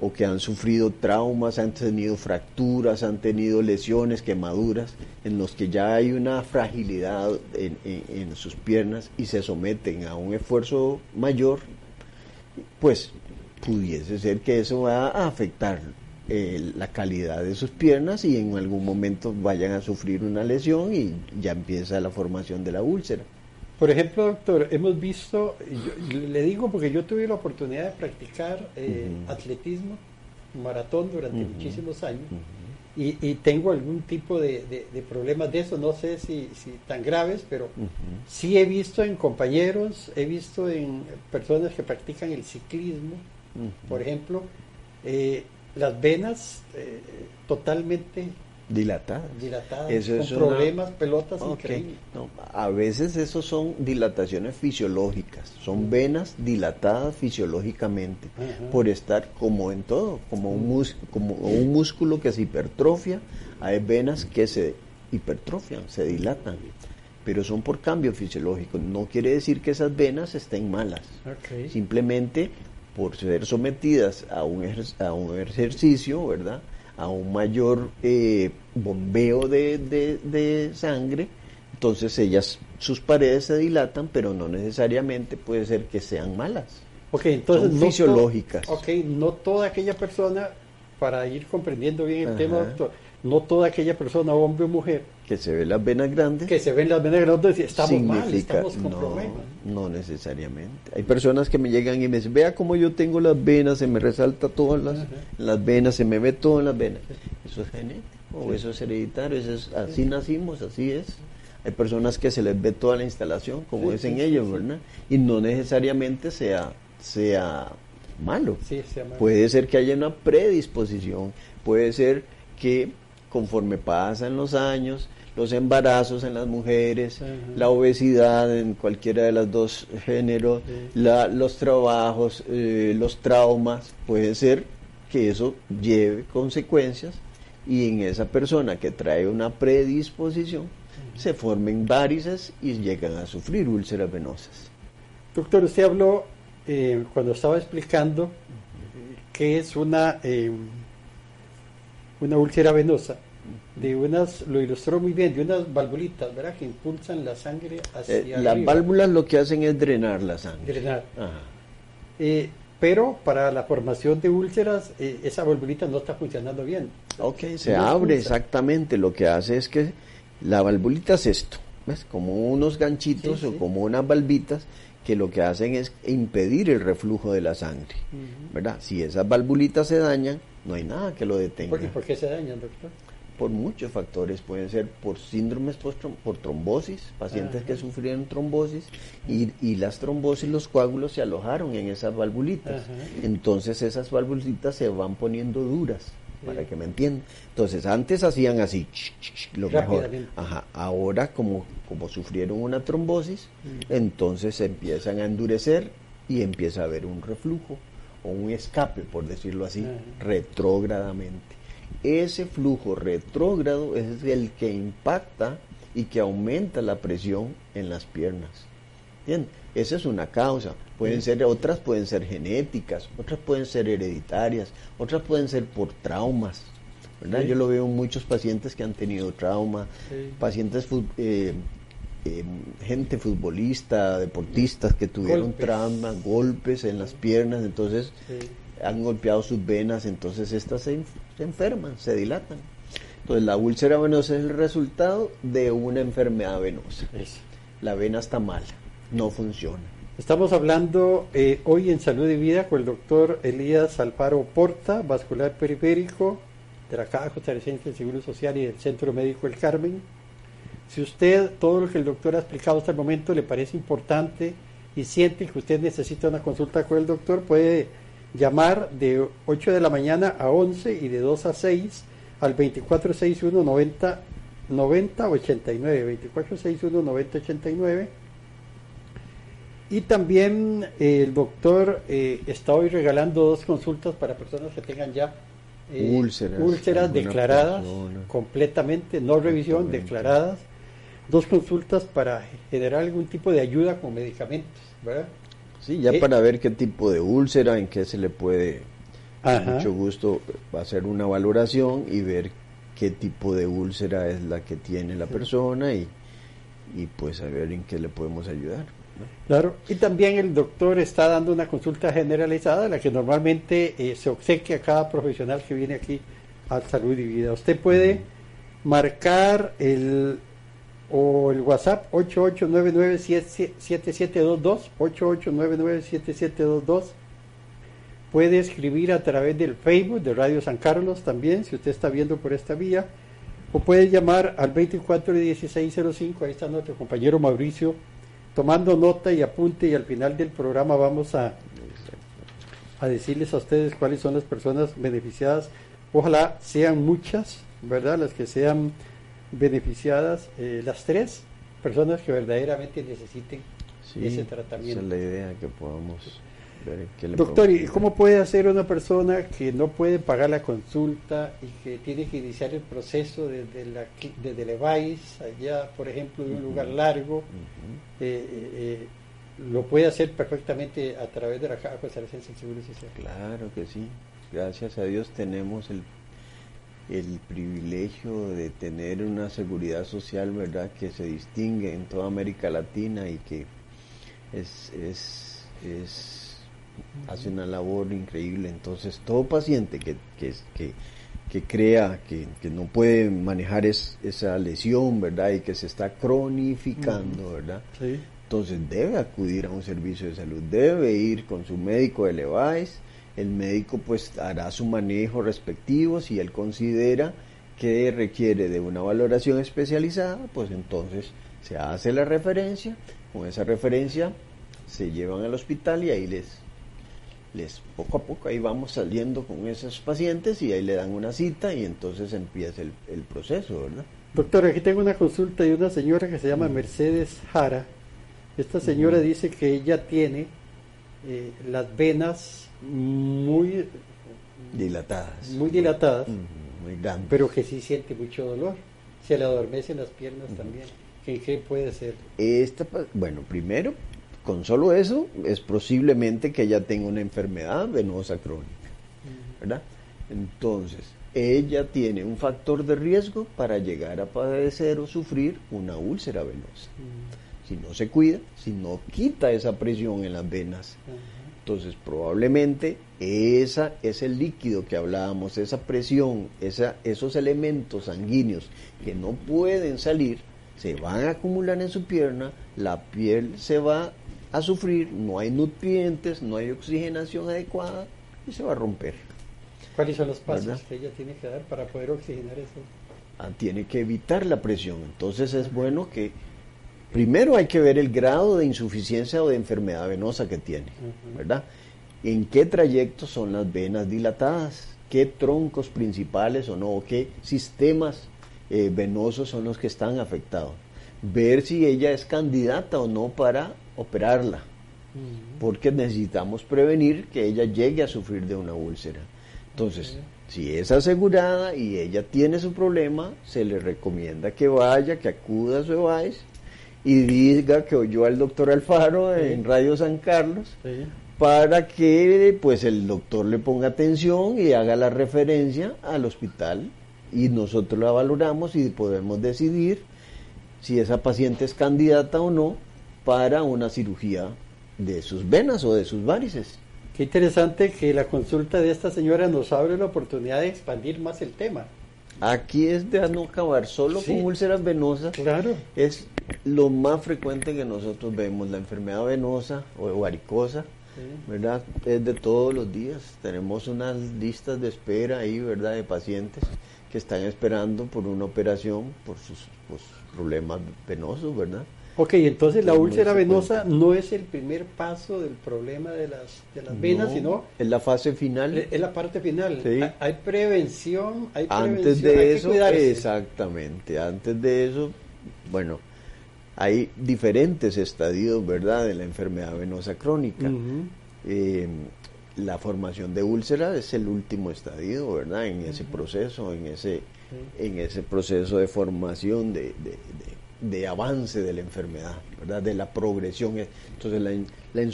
o que han sufrido traumas, han tenido fracturas, han tenido lesiones, quemaduras, en los que ya hay una fragilidad en, sus piernas y se someten a un esfuerzo mayor, pues pudiese ser que eso va a afectar eh, la calidad de sus piernas y en algún momento vayan a sufrir una lesión y ya empieza la formación de la úlcera. Por ejemplo, doctor, hemos visto, le digo porque yo tuve la oportunidad de practicar eh, atletismo, maratón durante muchísimos años y, tengo algún tipo de, problemas de eso, no sé si, tan graves, pero sí he visto en compañeros, he visto en personas que practican el ciclismo, por ejemplo, eh, las venas eh, totalmente dilatadas. con problemas, pelotas increíbles. a veces eso son dilataciones fisiológicas, son venas dilatadas fisiológicamente por estar como en todo, como un, como un músculo que se hipertrofia, hay venas que se hipertrofian, se dilatan, pero son por cambio fisiológico. No quiere decir que esas venas estén malas, simplemente por ser sometidas a un, a un ejercicio, ¿verdad? A un mayor eh, bombeo de, sangre, entonces ellas, sus paredes se dilatan, pero no necesariamente puede ser que sean malas. Ok, entonces Son fisiológicas. ok, no toda aquella persona, para ir comprendiendo bien el tema, doctor, no toda aquella persona, hombre o mujer, que se ven las venas grandes. Que se ven las venas grandes estamos mal, estamos con no, problemas. No necesariamente. Hay personas que me llegan y me dicen, vea cómo yo tengo las venas, se me resalta todas las, las venas, se me ve todo en las venas. Eso es genético, o eso es hereditario, eso es, así nacimos, así es. Hay personas que se les ve toda la instalación, como dicen ellos, ¿verdad? Y no necesariamente sea, sea malo. Sea malo. Puede ser que haya una predisposición, puede ser que conforme pasan los años, los embarazos en las mujeres, la obesidad en cualquiera de los dos géneros, los trabajos, eh, los traumas, puede ser que eso lleve consecuencias y en esa persona que trae una predisposición se formen varices y llegan a sufrir úlceras venosas. Doctor, usted habló eh, cuando estaba explicando qué es una, eh, una úlcera venosa de unas, lo ilustró muy bien, de unas valvulitas, ¿verdad? Que impulsan la sangre hacia eh, Las válvulas lo que hacen es drenar la sangre. Drenar. Eh, pero para la formación de úlceras, eh, esa valvulita no está funcionando bien. Ok, se abre exactamente. Lo que hace es que la valvulita es esto, ¿ves? Como unos ganchitos o como unas valvitas que lo que hacen es impedir el reflujo de la sangre, ¿verdad? Si esas valvulitas se dañan, no hay nada que lo detenga. ¿Por qué, ¿Por qué se dañan, doctor? por muchos factores, pueden ser por síndromes por trombosis, pacientes que sufrieron trombosis y, y, las trombosis, los coágulos se alojaron en esas valvulitas. Entonces esas valvulitas se van poniendo duras, para que me entiendan. Entonces antes hacían así, lo mejor. Ajá. Ahora como, como sufrieron una trombosis, entonces se empiezan a endurecer y empieza a haber un reflujo o un escape, por decirlo así, retrógradamente ese flujo retrógrado es el que impacta y que aumenta la presión en las piernas. Bien, esa es una causa. Pueden ser otras, pueden ser genéticas, otras pueden ser hereditarias, otras pueden ser por traumas. ¿verdad? Yo lo veo en muchos pacientes que han tenido trauma, pacientes, eh, eh, gente futbolista, deportistas que tuvieron trauma, golpes en las piernas, entonces han golpeado sus venas, entonces estas se, enferman, se dilatan. Entonces la úlcera venosa es el resultado de una enfermedad venosa. La vena está mala, no funciona. Estamos hablando eh, hoy en Salud y Vida con el doctor Elías Alfaro Porta, vascular periférico de la Caja Costarricense del Seguro Social y del Centro Médico El Carmen. Si usted, todo lo que el doctor ha explicado hasta el momento le parece importante y siente que usted necesita una consulta con el doctor, puede llamar de 8 de la mañana a 11 y de 2 a 6 al 2461 90 90 89 2461 90 89 y también eh, el doctor eh, está hoy regalando dos consultas para personas que tengan ya eh, úlceras, úlceras declaradas completamente, no revisión, declaradas. Dos consultas para generar algún tipo de ayuda con medicamentos, ¿verdad? Sí, ya Eh, para ver qué tipo de úlcera, en qué se le puede, Ajá. con mucho gusto, hacer una valoración y ver qué tipo de úlcera es la que tiene la persona y, y pues a ver en qué le podemos ayudar. ¿no? Claro, y también el doctor está dando una consulta generalizada, la que normalmente eh, se obsequia a cada profesional que viene aquí a Salud y Vida. Usted puede marcar el o el WhatsApp 88997722, 88997722. Puede escribir a través del Facebook de Radio San Carlos también, si usted está viendo por esta vía, o puede llamar al 24 y 1605, ahí está nuestro compañero Mauricio tomando nota y apunte y al final del programa vamos a, a decirles a ustedes cuáles son las personas beneficiadas. Ojalá sean muchas, ¿verdad? Las que sean beneficiadas, eh, las tres personas que verdaderamente necesiten Sí, ese esa tratamiento. es la idea, que podamos ver qué le Doctor, ¿y cómo puede hacer una persona que no puede pagar la consulta y que tiene que iniciar el proceso desde, la, desde Levice, allá, por ejemplo, de un lugar largo? Eh, eh, eh, lo puede hacer perfectamente a través de la Caja Costarricense del Seguro Social. Claro que sí. Gracias a Dios tenemos el, el privilegio de tener una seguridad social, ¿verdad?, que se distingue en toda América Latina y que es, es, es hace una labor increíble. Entonces, todo paciente que, que, que, que crea que, que no puede manejar es- esa lesión, ¿verdad?, y que se está cronificando, ¿verdad?, Sí. entonces debe acudir a un servicio de salud, debe ir con su médico de Levice, el médico pues hará su manejo respectivo, si él considera que requiere de una valoración especializada, pues entonces se hace la referencia, con esa referencia se llevan al hospital y ahí les, les poco a poco ahí vamos saliendo con esos pacientes y ahí le dan una cita y entonces empieza el, el proceso, ¿verdad? Doctor, aquí tengo una consulta de una señora que se llama Mercedes Jara. Esta señora dice que ella tiene eh, las venas muy, Dilatadas. muy dilatadas, muy grandes. pero que sí siente mucho dolor. Se le adormecen las piernas también. ¿Qué, ¿Qué puede ser? Esta, bueno, primero, con solo eso, es posiblemente que ella tenga una enfermedad venosa crónica, ¿verdad? Entonces, ella tiene un factor de riesgo para llegar a padecer o sufrir una úlcera venosa. Si no se cuida, si no quita esa presión en las venas, entonces probablemente esa, ese líquido que hablábamos, esa presión, esa, esos elementos sanguíneos que no pueden salir, se van a acumular en su pierna, la piel se va a sufrir, no hay nutrientes, no hay oxigenación adecuada y se va a romper. ¿Cuáles son los pasos ¿Verdad? que ella tiene que dar para poder oxigenar eso? Ah, tiene que evitar la presión. Entonces es bueno que primero hay que ver el grado de insuficiencia o de enfermedad venosa que tiene. ¿verdad? ¿En qué trayecto son las venas dilatadas? ¿Qué troncos principales o no? ¿O ¿Qué sistemas eh, venosos son los que están afectados? Ver si ella es candidata o no para operarla, porque necesitamos prevenir que ella llegue a sufrir de una úlcera. Entonces, si es asegurada y ella tiene su problema, se le recomienda que vaya, que acuda a su EVAIS y diga que oyó al doctor Alfaro en Radio San Carlos Sí. para que pues el doctor le ponga atención y haga la referencia al hospital y nosotros la valoramos y podemos decidir si esa paciente es candidata o no para una cirugía de sus venas o de sus varices. Qué interesante que la consulta de esta señora nos abre la oportunidad de expandir más el tema. Aquí es de no acabar solo Sí. con úlceras venosas. Claro. Es lo más frecuente que nosotros vemos, la enfermedad venosa o varicosa, Sí. ¿verdad? Es de todos los días. Tenemos unas listas de espera ahí, ¿verdad? De pacientes que están esperando por una operación por sus, por sus problemas venosos, ¿verdad? Ok, entonces la úlcera venosa no es el primer paso del problema de las, de las venas, No, sino es la fase final. es la parte final. Sí. Hay, hay prevención, hay Antes prevención, hay de que eso, exactamente, antes de eso, bueno, hay diferentes estadios, ¿verdad?, de la enfermedad venosa crónica. Eh, la formación de úlcera es el último estadio, ¿verdad? En ese proceso, en ese, en ese proceso de formación de, de- de- de avance de la enfermedad, ¿verdad? de la progresión. Entonces la, la,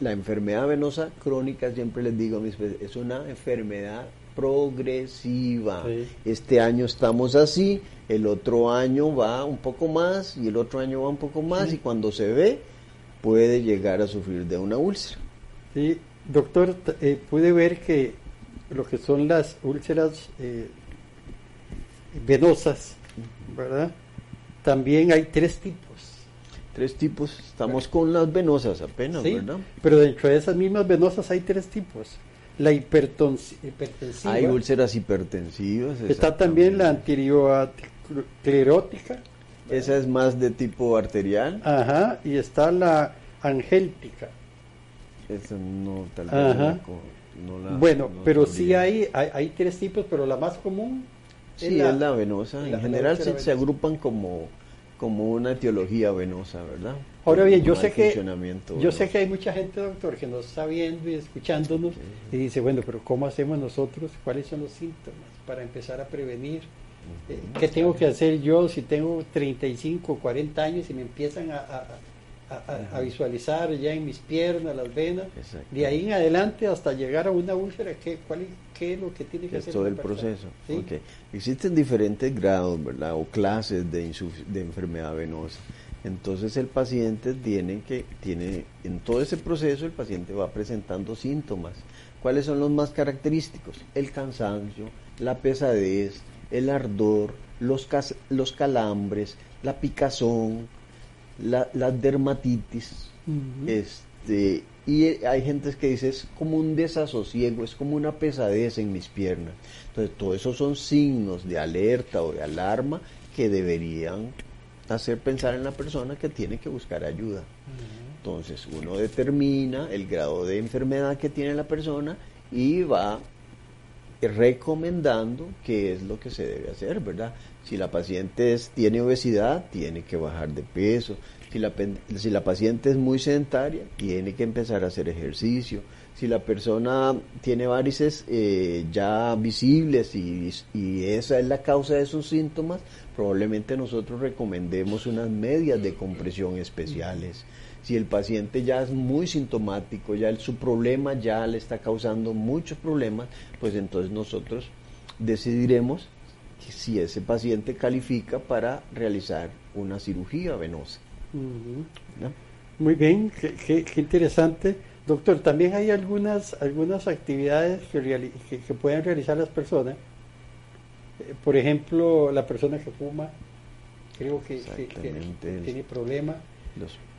la enfermedad venosa crónica, siempre les digo a mis es una enfermedad progresiva. Este año estamos así, el otro año va un poco más y el otro año va un poco más y cuando se ve puede llegar a sufrir de una úlcera. Sí, doctor, eh, pude ver que lo que son las úlceras eh, venosas, ¿verdad? También hay tres tipos. Tres tipos, estamos con las venosas apenas, ¿verdad? Pero dentro de esas mismas venosas hay tres tipos. La hipertensiva. Hay úlceras hipertensivas. Está también la anteriosclerótica. Esa es más de tipo arterial. Ajá, y está la angéltica. Esa no, tal vez no la, Bueno, pero sí hay, hay, tres tipos, pero la más común sí, es la, venosa. en general se, agrupan como, como una etiología venosa, ¿verdad? Ahora bien, yo sé que yo sé que hay mucha gente, doctor, que nos está viendo y escuchándonos y dice, bueno, pero ¿cómo hacemos nosotros? ¿Cuáles son los síntomas para empezar a prevenir? Eh, ¿Qué tengo que hacer yo si tengo 35, 40 años y me empiezan a, a, visualizar ya en mis piernas, las venas? De ahí en adelante hasta llegar a una úlcera, ¿qué, cuál, qué es lo que tiene que hacer? Todo el proceso. Existen diferentes grados, ¿verdad? O clases de, de enfermedad venosa. Entonces el paciente tiene que, tiene, en todo ese proceso el paciente va presentando síntomas. ¿Cuáles son los más característicos? El cansancio, la pesadez, el ardor, los, los calambres, la picazón, la, dermatitis. este, y hay gente que dice es como un desasosiego, es como una pesadez en mis piernas. Entonces, todos esos son signos de alerta o de alarma que deberían hacer pensar en la persona que tiene que buscar ayuda. Entonces uno determina el grado de enfermedad que tiene la persona y va recomendando qué es lo que se debe hacer, ¿verdad? Si la paciente tiene obesidad, tiene que bajar de peso. Si la, paciente es muy sedentaria, tiene que empezar a hacer ejercicio. Si la persona tiene varices eh, ya visibles y esa es la causa de sus síntomas, probablemente nosotros recomendemos unas medias de compresión especiales. Si el paciente ya es muy sintomático, ya su problema ya le está causando muchos problemas, pues entonces nosotros decidiremos si ese paciente califica para realizar una cirugía venosa. Muy bien, qué, interesante. Doctor, también hay algunas, algunas actividades que, que pueden realizar las personas por ejemplo, la persona que fuma, creo que, tiene problemas.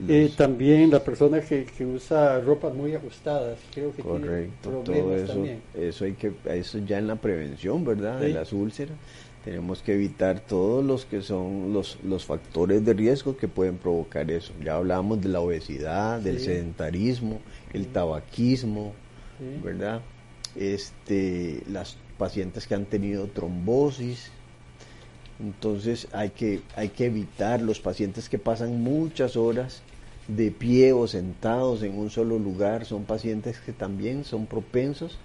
Eh, también la persona que, usa ropas muy ajustadas, creo que tiene problemas eso, también. Eso, hay que, eso ya en la prevención, ¿verdad? De las úlceras. Tenemos que evitar todos los que son los, los factores de riesgo que pueden provocar eso. Ya hablamos de la obesidad, del sedentarismo, el tabaquismo, ¿verdad? Este, las pacientes que han tenido trombosis. Entonces hay que, hay que evitar los pacientes que pasan muchas horas de pie o sentados en un solo lugar. Son pacientes que también son propensos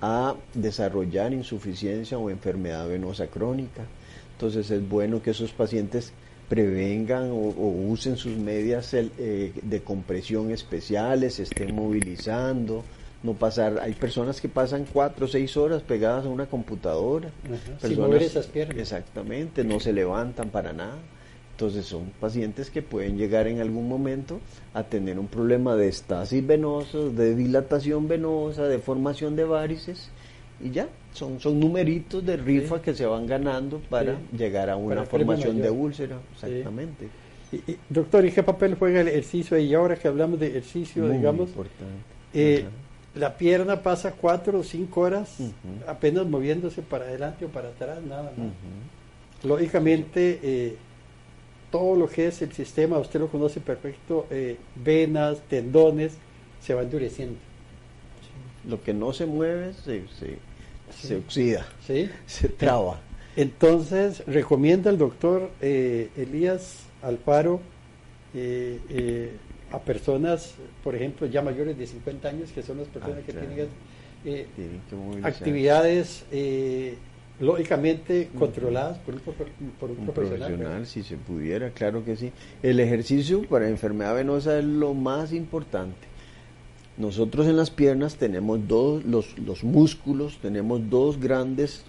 a desarrollar insuficiencia o enfermedad venosa crónica. Entonces es bueno que esos pacientes prevengan o, usen sus medias eh, de compresión especiales, estén movilizando, no pasar, hay personas que pasan cuatro o seis horas pegadas a una computadora, sin mover esas piernas. Exactamente, no se levantan para nada. Entonces son pacientes que pueden llegar en algún momento a tener un problema de estasis venosa, de dilatación venosa, de formación de varices y ya, son, son numeritos de rifa que se van ganando para llegar a una formación de úlcera, exactamente. doctor, ¿y qué papel juega el ejercicio? Y ahora que hablamos de ejercicio, digamos, importante. Eh, la pierna pasa cuatro o cinco horas apenas moviéndose para adelante o para atrás, nada más. Lógicamente, eh, todo lo que es el sistema, usted lo conoce perfecto, eh, venas, tendones, se va endureciendo. Lo que no se mueve se, se, oxida, se traba. Entonces, recomienda el doctor eh, Elías Alfaro a personas, por ejemplo, ya mayores de 50 años, que son las personas ah, que tienen eh, actividades eh, lógicamente controladas por un, por un, profesional. si se pudiera, claro que sí. El ejercicio para enfermedad venosa es lo más importante. Nosotros en las piernas tenemos dos, los, los músculos, tenemos dos grandes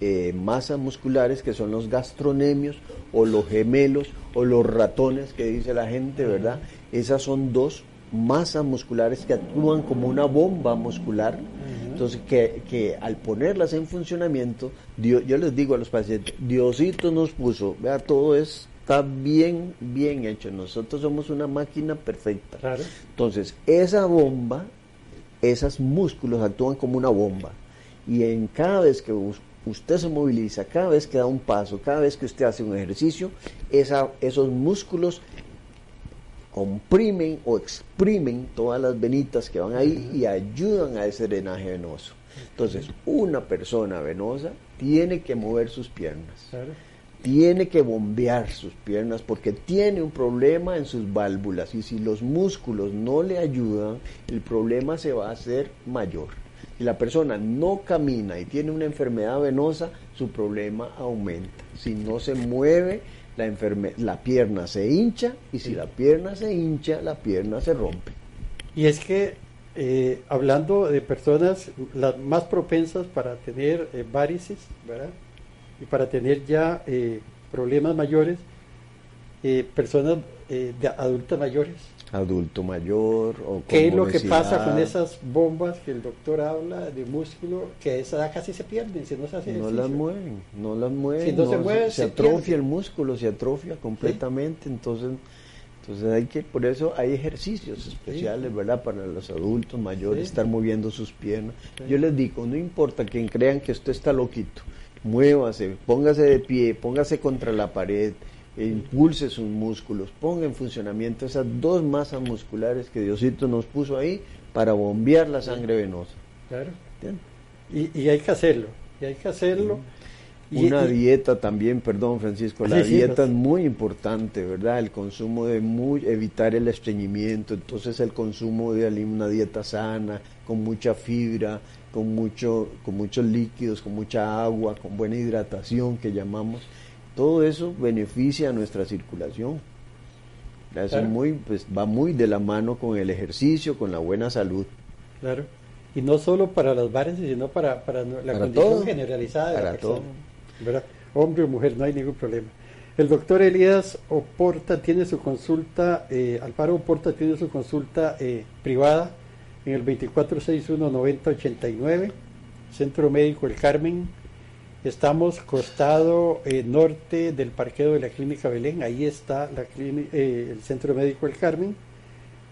eh, masas musculares que son los gastronemios o los gemelos o los ratones que dice la gente, ¿verdad? Esas son dos masas musculares que actúan como una bomba muscular. Entonces, que, que, al ponerlas en funcionamiento, Dios, yo les digo a los pacientes, Diosito nos puso, vea, todo está bien, bien hecho. Nosotros somos una máquina perfecta. Entonces, esa bomba, esos músculos actúan como una bomba. Y en cada vez que usted se moviliza, cada vez que da un paso, cada vez que usted hace un ejercicio, esa, esos músculos comprimen o exprimen todas las venitas que van ahí y ayudan a ese drenaje venoso. Entonces, una persona venosa tiene que mover sus piernas, tiene que bombear sus piernas porque tiene un problema en sus válvulas y si los músculos no le ayudan, el problema se va a hacer mayor. Si la persona no camina y tiene una enfermedad venosa, su problema aumenta. Si no se mueve, la, la pierna se hincha y si la pierna se hincha, la pierna se rompe. Y es que eh, hablando de personas las más propensas para tener eh, varices, ¿verdad? Y para tener ya eh, problemas mayores, personas de adultas mayores, adulto mayor o ¿Qué es lo que pasa con esas bombas que el doctor habla de músculo que a esa edad casi se pierden si no se hace No las mueven, no las mueven. Si no, se mueve, se, atrofia el músculo, se atrofia completamente, entonces entonces hay que, por eso hay ejercicios especiales, ¿verdad? Para los adultos mayores, estar moviendo sus piernas. Yo les digo, no importa quien crean que usted está loquito, muévase, póngase de pie, póngase contra la pared, e impulse sus músculos, ponga en funcionamiento esas dos masas musculares que Diosito nos puso ahí para bombear la sangre venosa. Claro. Y, hay que hacerlo, y hay que hacerlo. Una dieta también, perdón Francisco, la dieta es muy importante, ¿verdad? El consumo de muy, evitar el estreñimiento, entonces el consumo de una dieta sana, con mucha fibra, con, mucho, con muchos líquidos, con mucha agua, con buena hidratación que llamamos todo eso beneficia a nuestra circulación. muy, pues, va muy de la mano con el ejercicio, con la buena salud. Claro. Y no solo para las varices, sino para, para la condición generalizada de la persona. Hombre o mujer, no hay ningún problema. El doctor Elías Oporta tiene su consulta, eh, Alfaro Oporta tiene su consulta eh, privada en el 2461-9089, Centro Médico El Carmen, Estamos costado eh, norte del parqueo de la Clínica Belén, ahí está la eh, el Centro Médico El Carmen.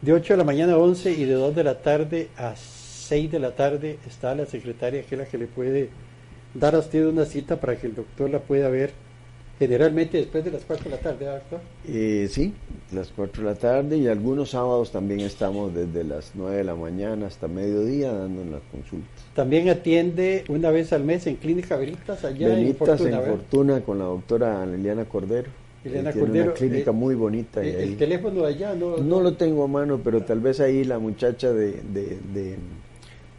De 8 de la mañana a 11 y de 2 de la tarde a 6 de la tarde está la secretaria que es la que le puede dar a usted una cita para que el doctor la pueda ver Generalmente después de las 4 de la tarde, doctor. Eh, sí, las 4 de la tarde y algunos sábados también estamos desde las 9 de la mañana hasta mediodía dando las consultas. También atiende una vez al mes en Clínica Veritas allá en Fortuna. en Fortuna con la doctora Liliana Cordero. Liliana Cordero. Una clínica eh, muy bonita. Eh, ¿El teléfono de allá no? No lo tengo a mano, pero tal vez ahí la muchacha de, de,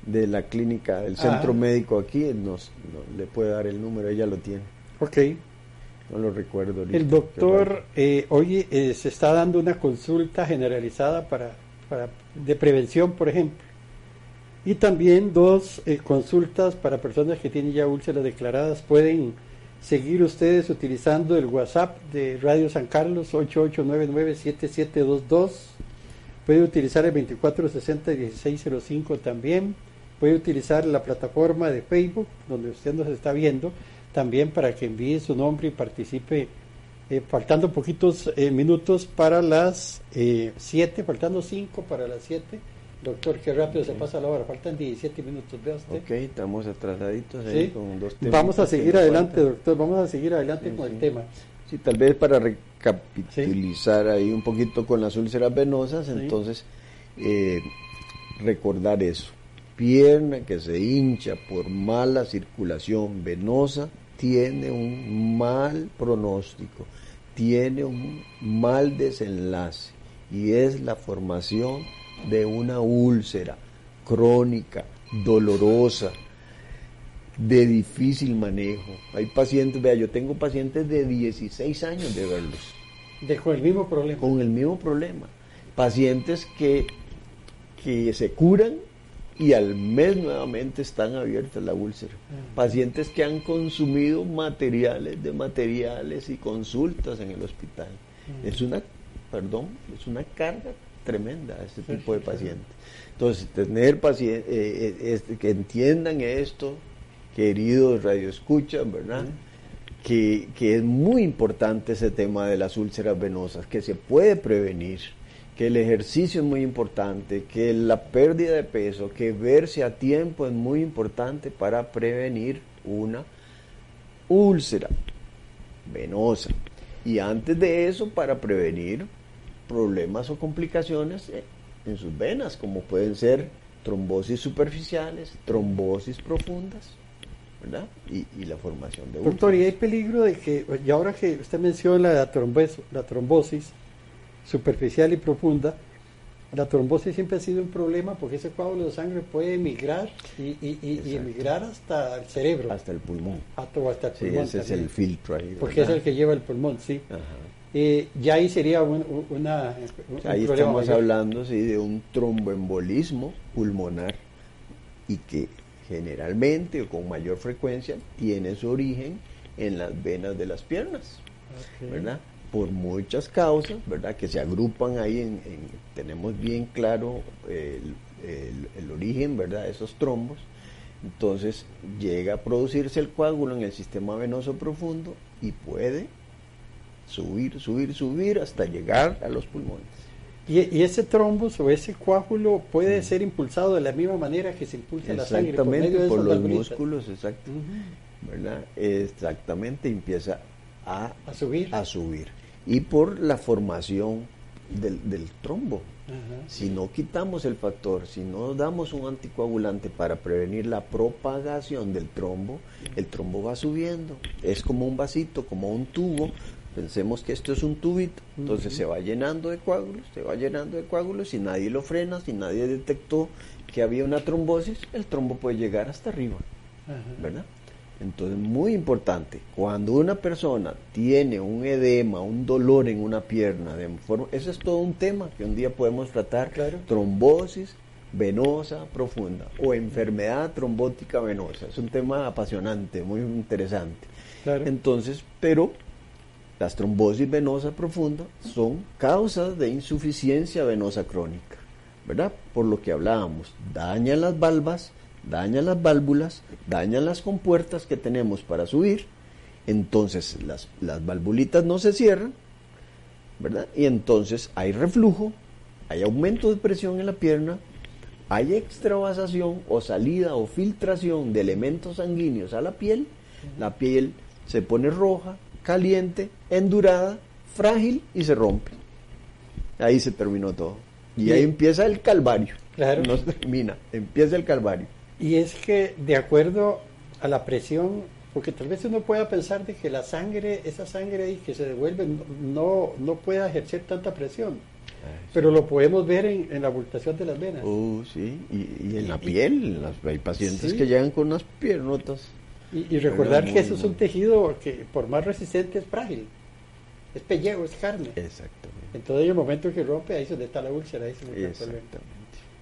de, la clínica, del centro ah. médico aquí, nos, le puede dar el número, ella lo tiene. Ok. No lo recuerdo. el doctor eh, hoy eh, se está dando una consulta generalizada para, para de prevención, por ejemplo. Y también dos eh, consultas para personas que tienen ya úlceras declaradas. Pueden seguir ustedes utilizando el WhatsApp de Radio San Carlos 88997722. Puede utilizar el 24601605 también. Puede utilizar la plataforma de Facebook donde usted nos está viendo también para que envíe su nombre y participe, eh, faltando poquitos eh, minutos para las 7, eh, faltando 5 para las 7. Doctor, qué rápido se pasa la hora, faltan 17 minutos, vea usted. Ok, estamos atrasaditos ahí con dos temas. Vamos a seguir adelante, doctor, vamos a seguir adelante con el tema. Sí, tal vez para recapitulizar ahí un poquito con las úlceras venosas, entonces recordar eso. Pierna que se hincha por mala circulación venosa, tiene un mal pronóstico, tiene un mal desenlace y es la formación de una úlcera crónica, dolorosa. de difícil manejo. Hay pacientes, vea, yo tengo pacientes de 16 años de verlos. De, con el mismo problema. Con el mismo problema. Pacientes que, que se curan y al mes nuevamente están abiertas la úlcera. Ah. Pacientes que han consumido materiales de materiales y consultas en el hospital. Ah. Es una, perdón, es una carga tremenda a este tipo de pacientes. Entonces, tener pacientes eh, este, que entiendan esto, queridos radioescuchas, ¿verdad? Que, que es muy importante ese tema de las úlceras venosas, que se puede prevenir que el ejercicio es muy importante, que la pérdida de peso, que verse a tiempo es muy importante para prevenir una úlcera venosa. Y antes de eso, para prevenir problemas o complicaciones en sus venas, como pueden ser trombosis superficiales, trombosis profundas, ¿verdad? Y, la formación de úlceras. Doctor, ¿y hay peligro de que, y ahora que usted menciona la, la trombosis, superficial y profunda, la trombosis siempre ha sido un problema porque ese coágulo de sangre puede emigrar y, emigrar hasta el cerebro. Hasta el pulmón. Hasta, hasta el pulmón. ese es el filtro ahí. Porque es el que lleva el pulmón, sí. Eh, ya ahí sería una... ahí estamos hablando sí, de un tromboembolismo pulmonar y que generalmente o con mayor frecuencia tiene su origen en las venas de las piernas. ¿Verdad? Por muchas causas, ¿verdad? Que se agrupan ahí, en, tenemos bien claro el, origen, ¿verdad? De esos trombos. Entonces llega a producirse el coágulo en el sistema venoso profundo y puede subir, subir, subir hasta llegar a los pulmones. Y, ese trombos o ese coágulo puede mm. ser impulsado de la misma manera que se impulsa la sangre por, medio por los músculos, exacto. ¿verdad? Exactamente, empieza a, a subir. A subir y por la formación del, trombo. Si no quitamos el factor, si no damos un anticoagulante para prevenir la propagación del trombo, el trombo va subiendo. Es como un vasito, como un tubo. Pensemos que esto es un tubito, entonces se va llenando de coágulos, se va llenando de coágulos, si nadie lo frena, si nadie detectó que había una trombosis, el trombo puede llegar hasta arriba, ¿verdad? Entonces, muy importante, cuando una persona tiene un edema, un dolor en una pierna, de forma, eso es todo un tema que un día podemos tratar, trombosis venosa profunda o enfermedad trombótica venosa. Es un tema apasionante, muy interesante. Entonces, pero las trombosis venosas profundas son causas de insuficiencia venosa crónica, ¿verdad? Por lo que hablábamos, dañan las valvas, dañan las válvulas, dañan las compuertas que tenemos para subir, entonces las, las valvulitas no se cierran, ¿verdad? Y entonces hay reflujo, hay aumento de presión en la pierna, hay extravasación o salida o filtración de elementos sanguíneos a la piel, la piel se pone roja, caliente, endurada, frágil y se rompe. Ahí se terminó todo. Y ahí empieza el calvario. Claro. No termina, empieza el calvario. Y es que de acuerdo a la presión, porque tal vez uno pueda pensar de que la sangre, esa sangre ahí que se devuelve, no, no pueda ejercer tanta presión. Pero lo podemos ver en, la abultación de las venas. Uh, sí, y, en la piel. hay pacientes que llegan con unas piernotas. Y, recordar que eso es un tejido que, por más resistente, es frágil. Es pellejo, es carne. Exactamente. En todo el momento que rompe, ahí es donde está la úlcera. Ahí Exactamente.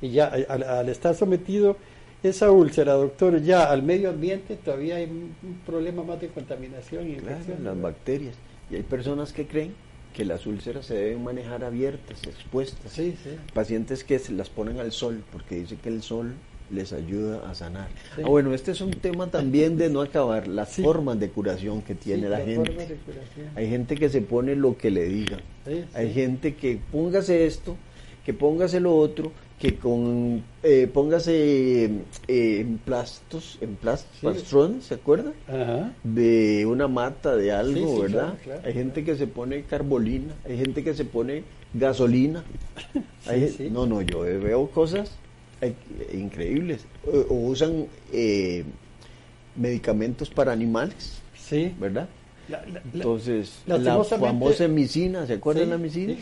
Y ya al estar sometido esa úlcera, doctor, ya al medio ambiente todavía hay un problema más de contaminación y infección. las bacterias. Y hay personas que creen que las úlceras se deben manejar abiertas, expuestas. Sí, sí. Pacientes que se las ponen al sol porque dice que el sol les ayuda a sanar. Ah, bueno, este es un tema también de no acabar, las formas de curación que tiene la gente. Hay gente que se pone lo que le diga. Hay gente que póngase esto, que póngase lo otro, que con eh, póngase eh, en plastos, en plastos, ¿se acuerda? De una mata de algo, ¿verdad? Hay gente que se pone carbolina, hay gente que se pone gasolina. (laughs) no, no, yo veo cosas eh, increíbles. O, usan medicamentos para animales, sí. Entonces, la famosa micina, ¿se acuerdan de la micina?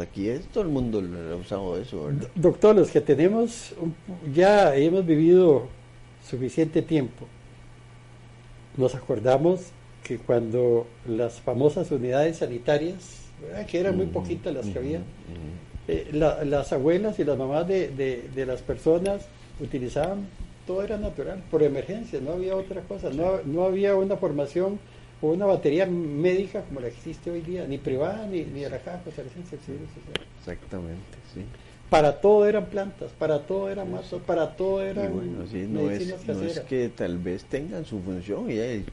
Aquí es, todo el mundo ha usado eso. Doctor, los que tenemos, ya hemos vivido suficiente tiempo, nos acordamos que cuando las famosas unidades sanitarias, que eran muy poquitas las que había, eh, las abuelas y las mamás de, de, las personas utilizaban, todo era natural, por emergencia, no había otra cosa, no, no había una formación o una batería médica como la existe hoy día, ni privada ni, ni de la Caja Costarricense Exactamente, sí. Para todo eran plantas, para todo eran matos, para todo eran bueno, sí, no es, no es que tal vez tengan su función y hay,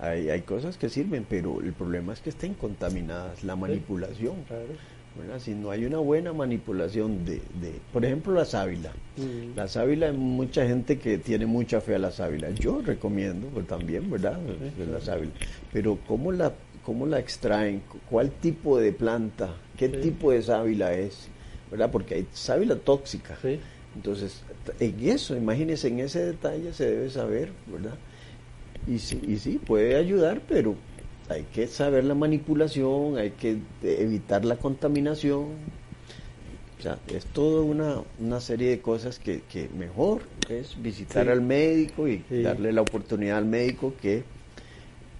hay, hay, cosas que sirven, pero el problema es que estén contaminadas, la manipulación. Si no hay una buena manipulación de, de por ejemplo, la sábila. Mm. La sábila, hay mucha gente que tiene mucha fe a la sábila. Yo recomiendo pues, también, ¿verdad? la sábila. Pero ¿cómo la, ¿cómo la extraen? ¿Cuál tipo de planta? ¿Qué tipo de sábila es? ¿Verdad? Porque hay sábila tóxica. Entonces, en eso, imagínense, en ese detalle se debe saber, ¿verdad? Y sí, y sí, puede ayudar, pero hay que saber la manipulación, hay que evitar la contaminación. O sea, es toda una, una serie de cosas que, que mejor es visitar al médico y darle la oportunidad al médico que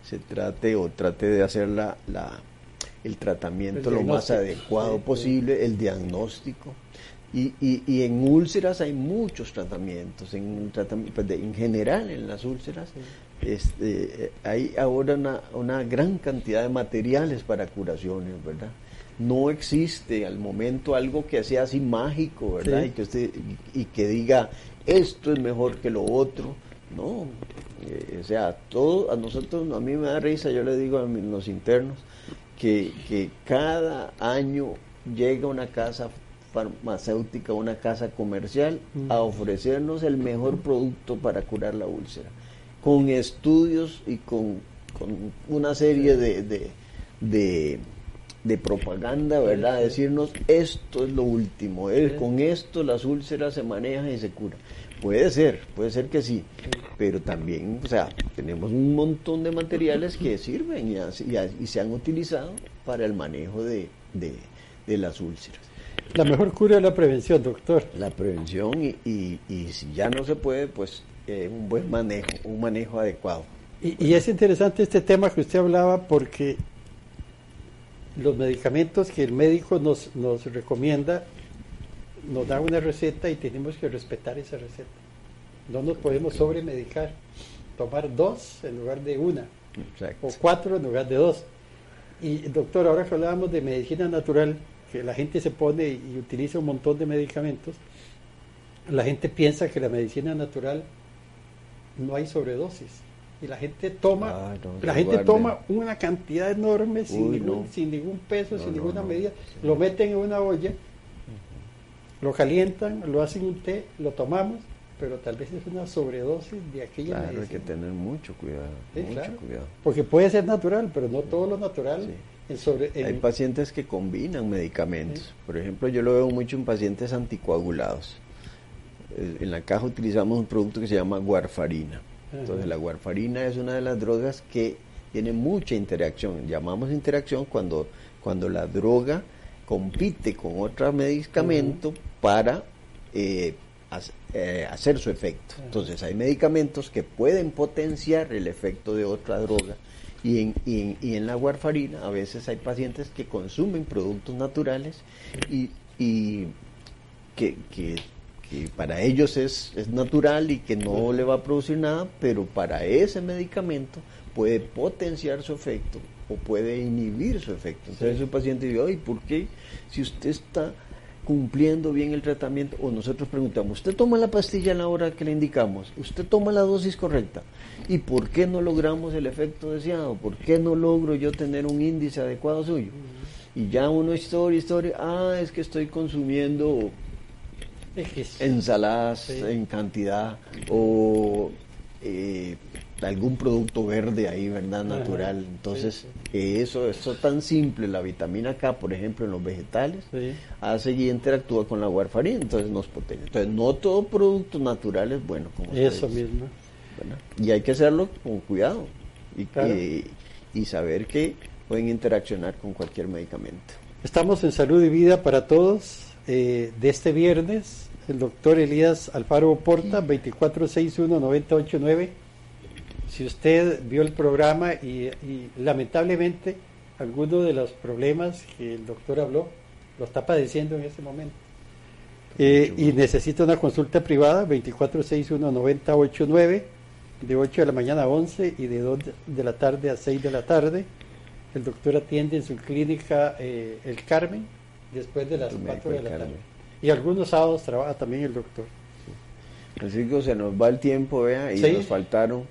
se trate o trate de hacer la, la el tratamiento lo más adecuado posible, el diagnóstico. Y, y, y, en úlceras hay muchos tratamientos, en, pues, en general en las úlceras este, hay ahora una, una, gran cantidad de materiales para curaciones, ¿verdad? No existe al momento algo que sea así mágico, ¿verdad? Y, que usted, y, que diga, esto es mejor que lo otro. No, eh, o sea, todo, a nosotros, a mí me da risa, yo le digo a los internos, que, que cada año llega una casa farmacéutica, una casa comercial, a ofrecernos el mejor producto para curar la úlcera con estudios y con, una serie de, de, propaganda, ¿verdad? Decirnos esto es lo último, con esto las úlceras se manejan y se curan. Puede ser, puede ser que sí, pero también, o sea, tenemos un montón de materiales que sirven y, se han utilizado para el manejo de, las úlceras. La mejor cura es la prevención, doctor. La prevención y, y, y si ya no se puede, pues un buen manejo, un manejo adecuado. Y, es interesante este tema que usted hablaba porque los medicamentos que el médico nos, nos recomienda nos da una receta y tenemos que respetar esa receta. No nos podemos sobremedicar, tomar dos en lugar de una, o cuatro en lugar de dos. Y doctor, ahora que hablábamos de medicina natural, que la gente se pone y utiliza un montón de medicamentos, la gente piensa que la medicina natural no hay sobredosis. Y la gente toma, la gente toma una cantidad enorme sin, ningún, sin ningún peso, sin ninguna medida, lo meten en una olla, lo calientan, lo hacen un té, lo tomamos, pero tal vez es una sobredosis de aquella Claro, hay que tener mucho cuidado, mucho cuidado. Porque puede ser natural, pero no todo lo natural. hay pacientes que combinan medicamentos. Por ejemplo, yo lo veo mucho en pacientes anticoagulados en la caja utilizamos un producto que se llama guarfarina. Entonces la guarfarina es una de las drogas que tiene mucha interacción. Llamamos interacción cuando, cuando la droga compite con otro medicamento para eh, eh, hacer su efecto. Entonces hay medicamentos que pueden potenciar el efecto de otra droga. Y en, y en, la guarfarina a veces hay pacientes que consumen productos naturales y, y que, que que para ellos es, es, natural y que no le va a producir nada, pero para ese medicamento puede potenciar su efecto o puede inhibir su efecto. Entonces el paciente dice, oye, ¿por qué si usted está cumpliendo bien el tratamiento? O nosotros preguntamos, ¿usted toma la pastilla a la hora que le indicamos? ¿Usted toma la dosis correcta? ¿Y por qué no logramos el efecto deseado? ¿Por qué no logro yo tener un índice adecuado suyo? Y ya uno historia, historia, ah, es que estoy consumiendo ensaladas en cantidad o eh, algún producto verde ahí, ¿verdad? Natural. Entonces, eso, eso tan simple, la vitamina K, por ejemplo, en los vegetales, hace y interactúa con la warfarina, entonces nos potencia. Entonces, no todo producto natural es bueno. Como eso mismo. Y hay que hacerlo con cuidado y, y saber que pueden interaccionar con cualquier medicamento. Estamos en Salud y Vida para Todos eh, de este viernes, el doctor Elías Alfaro Porta, 2461-989. si usted vio el programa y, lamentablemente alguno de los problemas que el doctor habló lo está padeciendo en este momento. Eh, y necesita una consulta privada, 2461-9089, de 8 de la mañana a 11 y de 2 de la tarde a 6 de la tarde. El doctor atiende en su clínica eh, El Carmen, después de las 4 de la tarde. Y algunos sábados trabaja también el doctor. Así que se nos va el tiempo, vea, y nos faltaron,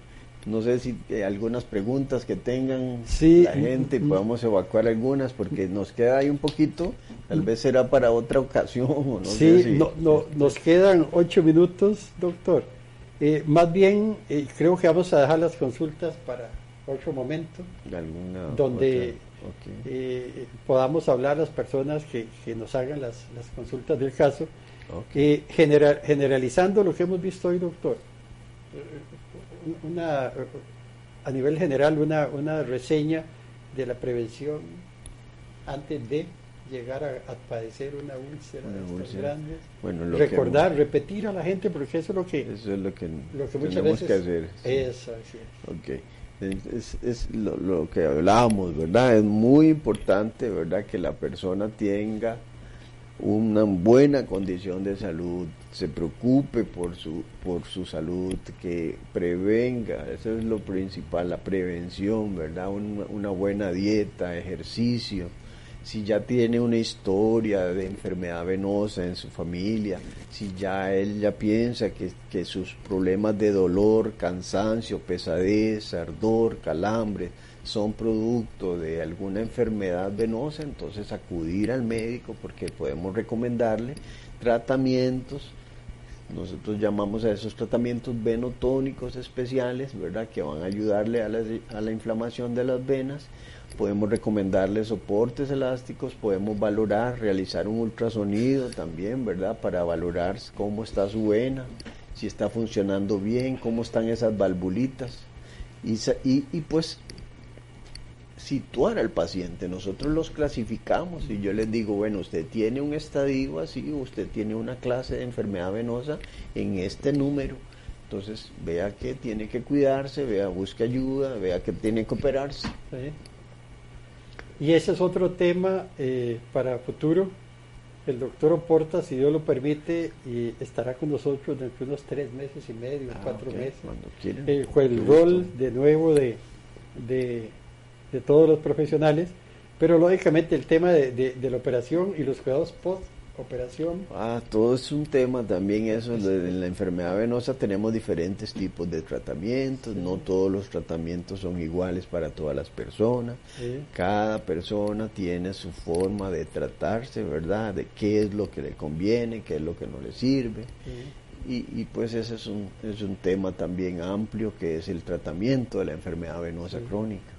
no sé si eh, algunas preguntas que tengan la gente, podamos evacuar algunas, porque nos queda ahí un poquito, tal vez será para otra ocasión. (laughs) No sí, no, nos quedan ocho minutos, doctor. Eh, más bien, eh, creo que vamos a dejar las consultas para otro momento, donde podamos hablar a las personas que, que nos hagan las, las consultas del caso Okay. generalizando lo que hemos visto hoy, doctor, una, a nivel general una, una reseña de la prevención antes de llegar a, padecer una úlcera, grande. Bueno, Recordar, repetir a la gente, porque eso es lo que, eso es lo que, lo que muchas veces, que hacer. Eso, Es, es lo, lo, que hablábamos, ¿verdad? Es muy importante, ¿verdad? Que la persona tenga una buena condición de salud, se preocupe por su, por su salud, que prevenga, eso es lo principal, la prevención, ¿verdad? Una, buena dieta, ejercicio. Si ya tiene una historia de enfermedad venosa en su familia, si ya él ya piensa que, que sus problemas de dolor, cansancio, pesadez, ardor, calambre, son producto de alguna enfermedad venosa, entonces acudir al médico porque podemos recomendarle tratamientos, nosotros llamamos a esos tratamientos venotónicos especiales, ¿verdad? Que van a ayudarle a la, inflamación de las venas. Podemos recomendarle soportes elásticos, podemos valorar, realizar un ultrasonido también, ¿verdad? Para valorar cómo está su vena, si está funcionando bien, cómo están esas valvulitas. Y, y, y pues situar al paciente. Nosotros los clasificamos y yo les digo, bueno, usted tiene un estadio así, usted tiene una clase de enfermedad venosa en este número. Entonces, vea que tiene que cuidarse, vea, busque ayuda, vea que tiene que operarse. Y ese es otro tema eh, para futuro. El doctor Oporta, si Dios lo permite, y estará con nosotros dentro de unos tres meses y medio, ah, cuatro meses. Cuando eh, el rol de nuevo de, de de todos los profesionales, pero lógicamente el tema de, de, la operación y los cuidados post operación. Ah, todo es un tema también eso. En la enfermedad venosa tenemos diferentes tipos de tratamientos. No todos los tratamientos son iguales para todas las personas. Cada persona tiene su forma de tratarse, ¿verdad? De qué es lo que le conviene, qué es lo que no le sirve. Y, y, pues ese es un, es un tema también amplio que es el tratamiento de la enfermedad venosa crónica.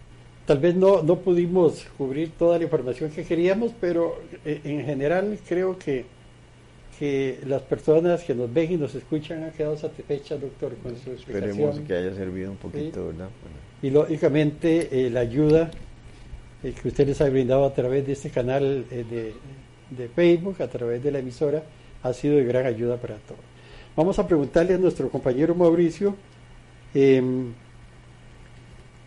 Tal vez no, no pudimos cubrir toda la información que queríamos, pero eh, en general creo que, que las personas que nos ven y nos escuchan han quedado satisfechas, doctor, con su explicación. Esperemos que haya servido un poquito, ¿verdad? Y lógicamente eh, la ayuda eh, que usted les ha brindado a través de este canal de, de Facebook, a través de la emisora, ha sido de gran ayuda para todos. Vamos a preguntarle a nuestro compañero Mauricio. Em,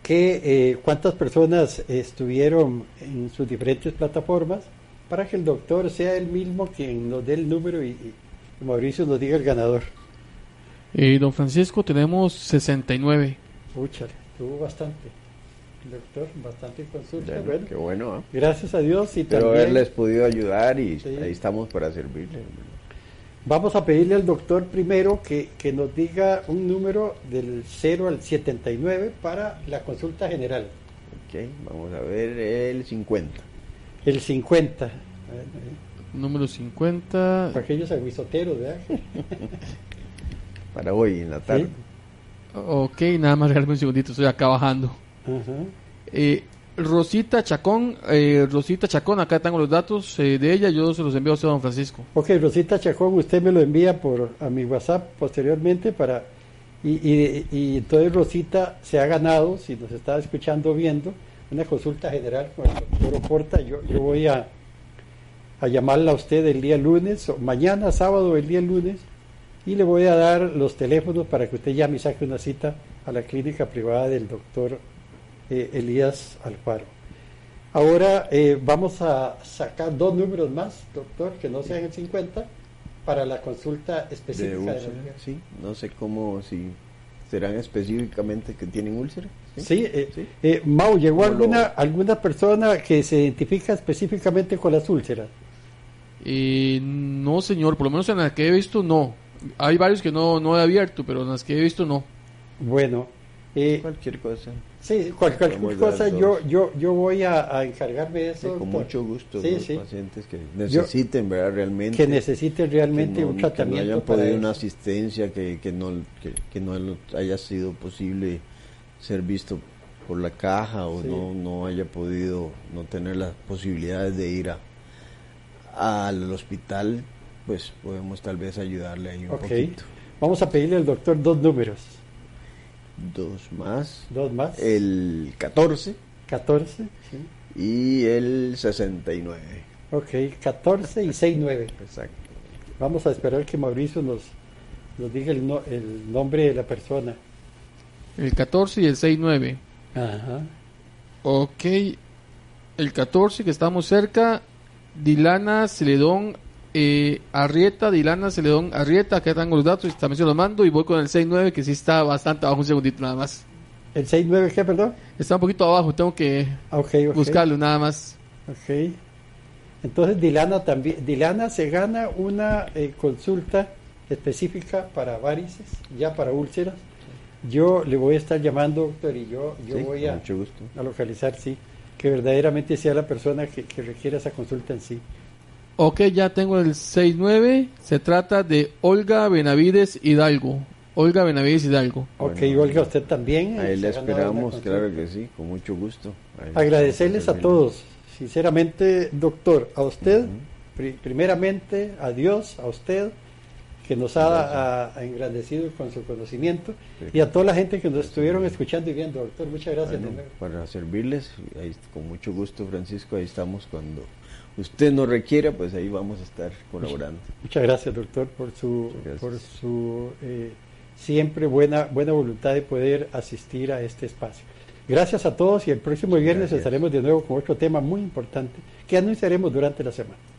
que eh, cuántas personas estuvieron en sus diferentes plataformas para que el doctor sea el mismo quien nos dé el número y, Mauricio nos diga el ganador. Eh, don Francisco, tenemos 69. Úchale, tuvo bastante. Doctor, bastante consulta. bueno, qué bueno. ¿eh? Gracias a Dios. Y Espero haberles podido ayudar y ahí estamos para servirles. Vamos a pedirle al doctor primero que, nos diga un número del 0 al 79 para la consulta general. Ok, vamos a ver el 50. El 50. Número 50. Para aquellos aguisoteros, ¿verdad? (laughs) para hoy en la tarde. Ok, nada más regálame un segundito, estoy acá bajando. eh, Rosita Chacón, eh, Rosita Chacón, acá tengo los datos eh, de ella, yo se los envío a usted, don Francisco. Ok, Rosita Chacón, usted me lo envía por a mi WhatsApp posteriormente para y, y, entonces Rosita se ha ganado, si nos está escuchando viendo, una consulta general con el doctor Oporta. Yo, yo voy a, a llamarla a usted el día lunes, mañana, sábado, el día lunes, y le voy a dar los teléfonos para que usted llame y saque una cita a la clínica privada del doctor eh, Elías Alfaro. Ahora eh, vamos a sacar dos números más, doctor, que no sean el 50, para la consulta específica. De, sí, no sé cómo, si serán específicamente que tienen úlcera. Sí, eh, Mau, ¿llegó alguna, alguna persona que se identifica específicamente con las úlceras? no, señor, por lo menos en las que he visto, no. Hay varios que no, no he abierto, pero en las que he visto, no. Bueno. Eh, cualquier cosa. Sí, cualquier cosa yo, yo, yo voy a, encargarme de eso. con mucho gusto. los pacientes que necesiten, ¿verdad? Realmente. Que necesiten realmente un tratamiento. Que no hayan podido una asistencia, que, que, no, que, no haya sido posible ser visto por la caja o no, no haya podido, no tener las posibilidades de ir a, al hospital, pues podemos tal vez ayudarle ahí un poquito. Vamos a pedirle al doctor dos números dos más. Dos más. El 14. 14, Y el 69. Ok, 14 y 69. Exacto. Vamos a esperar que Mauricio nos, nos diga el, el nombre de la persona. El 14 y el 69. Ajá. Ok. El 14 que estamos cerca, Dilana Celedón eh, Arrieta, Dilana Celedón Arrieta, acá tengo los datos, también se los mando y voy con el 6-9 que sí está bastante abajo, un segundito nada más. ¿El 6-9 qué, perdón? Está un poquito abajo, tengo que ah, buscarlo nada más. Ok. Entonces Dilana también, Dilana se gana una eh, consulta específica para varices, ya para úlceras. Yo le voy a estar llamando, doctor, y yo, yo voy a, a localizar, sí, que verdaderamente sea la persona que, que requiera esa consulta en sí. Ok, ya tengo el 6-9. Se trata de Olga Benavides Hidalgo. Olga Benavides Hidalgo. Ok, Olga, usted también. Ahí le esperamos, claro que sí, con mucho gusto. Agradecerles a todos, sinceramente, doctor, a usted, primeramente, a Dios, a usted, que nos ha engrandecido con su conocimiento, y a toda la gente que nos estuvieron escuchando y viendo, doctor. Muchas gracias. para servirles, con mucho gusto, Francisco, ahí estamos cuando usted nos requiera, pues ahí vamos a estar colaborando. Muchas gracias, doctor, por su, por su eh, siempre buena, buena voluntad de poder asistir a este espacio. Gracias a todos y el próximo viernes estaremos de nuevo con otro tema muy importante que anunciaremos durante la semana.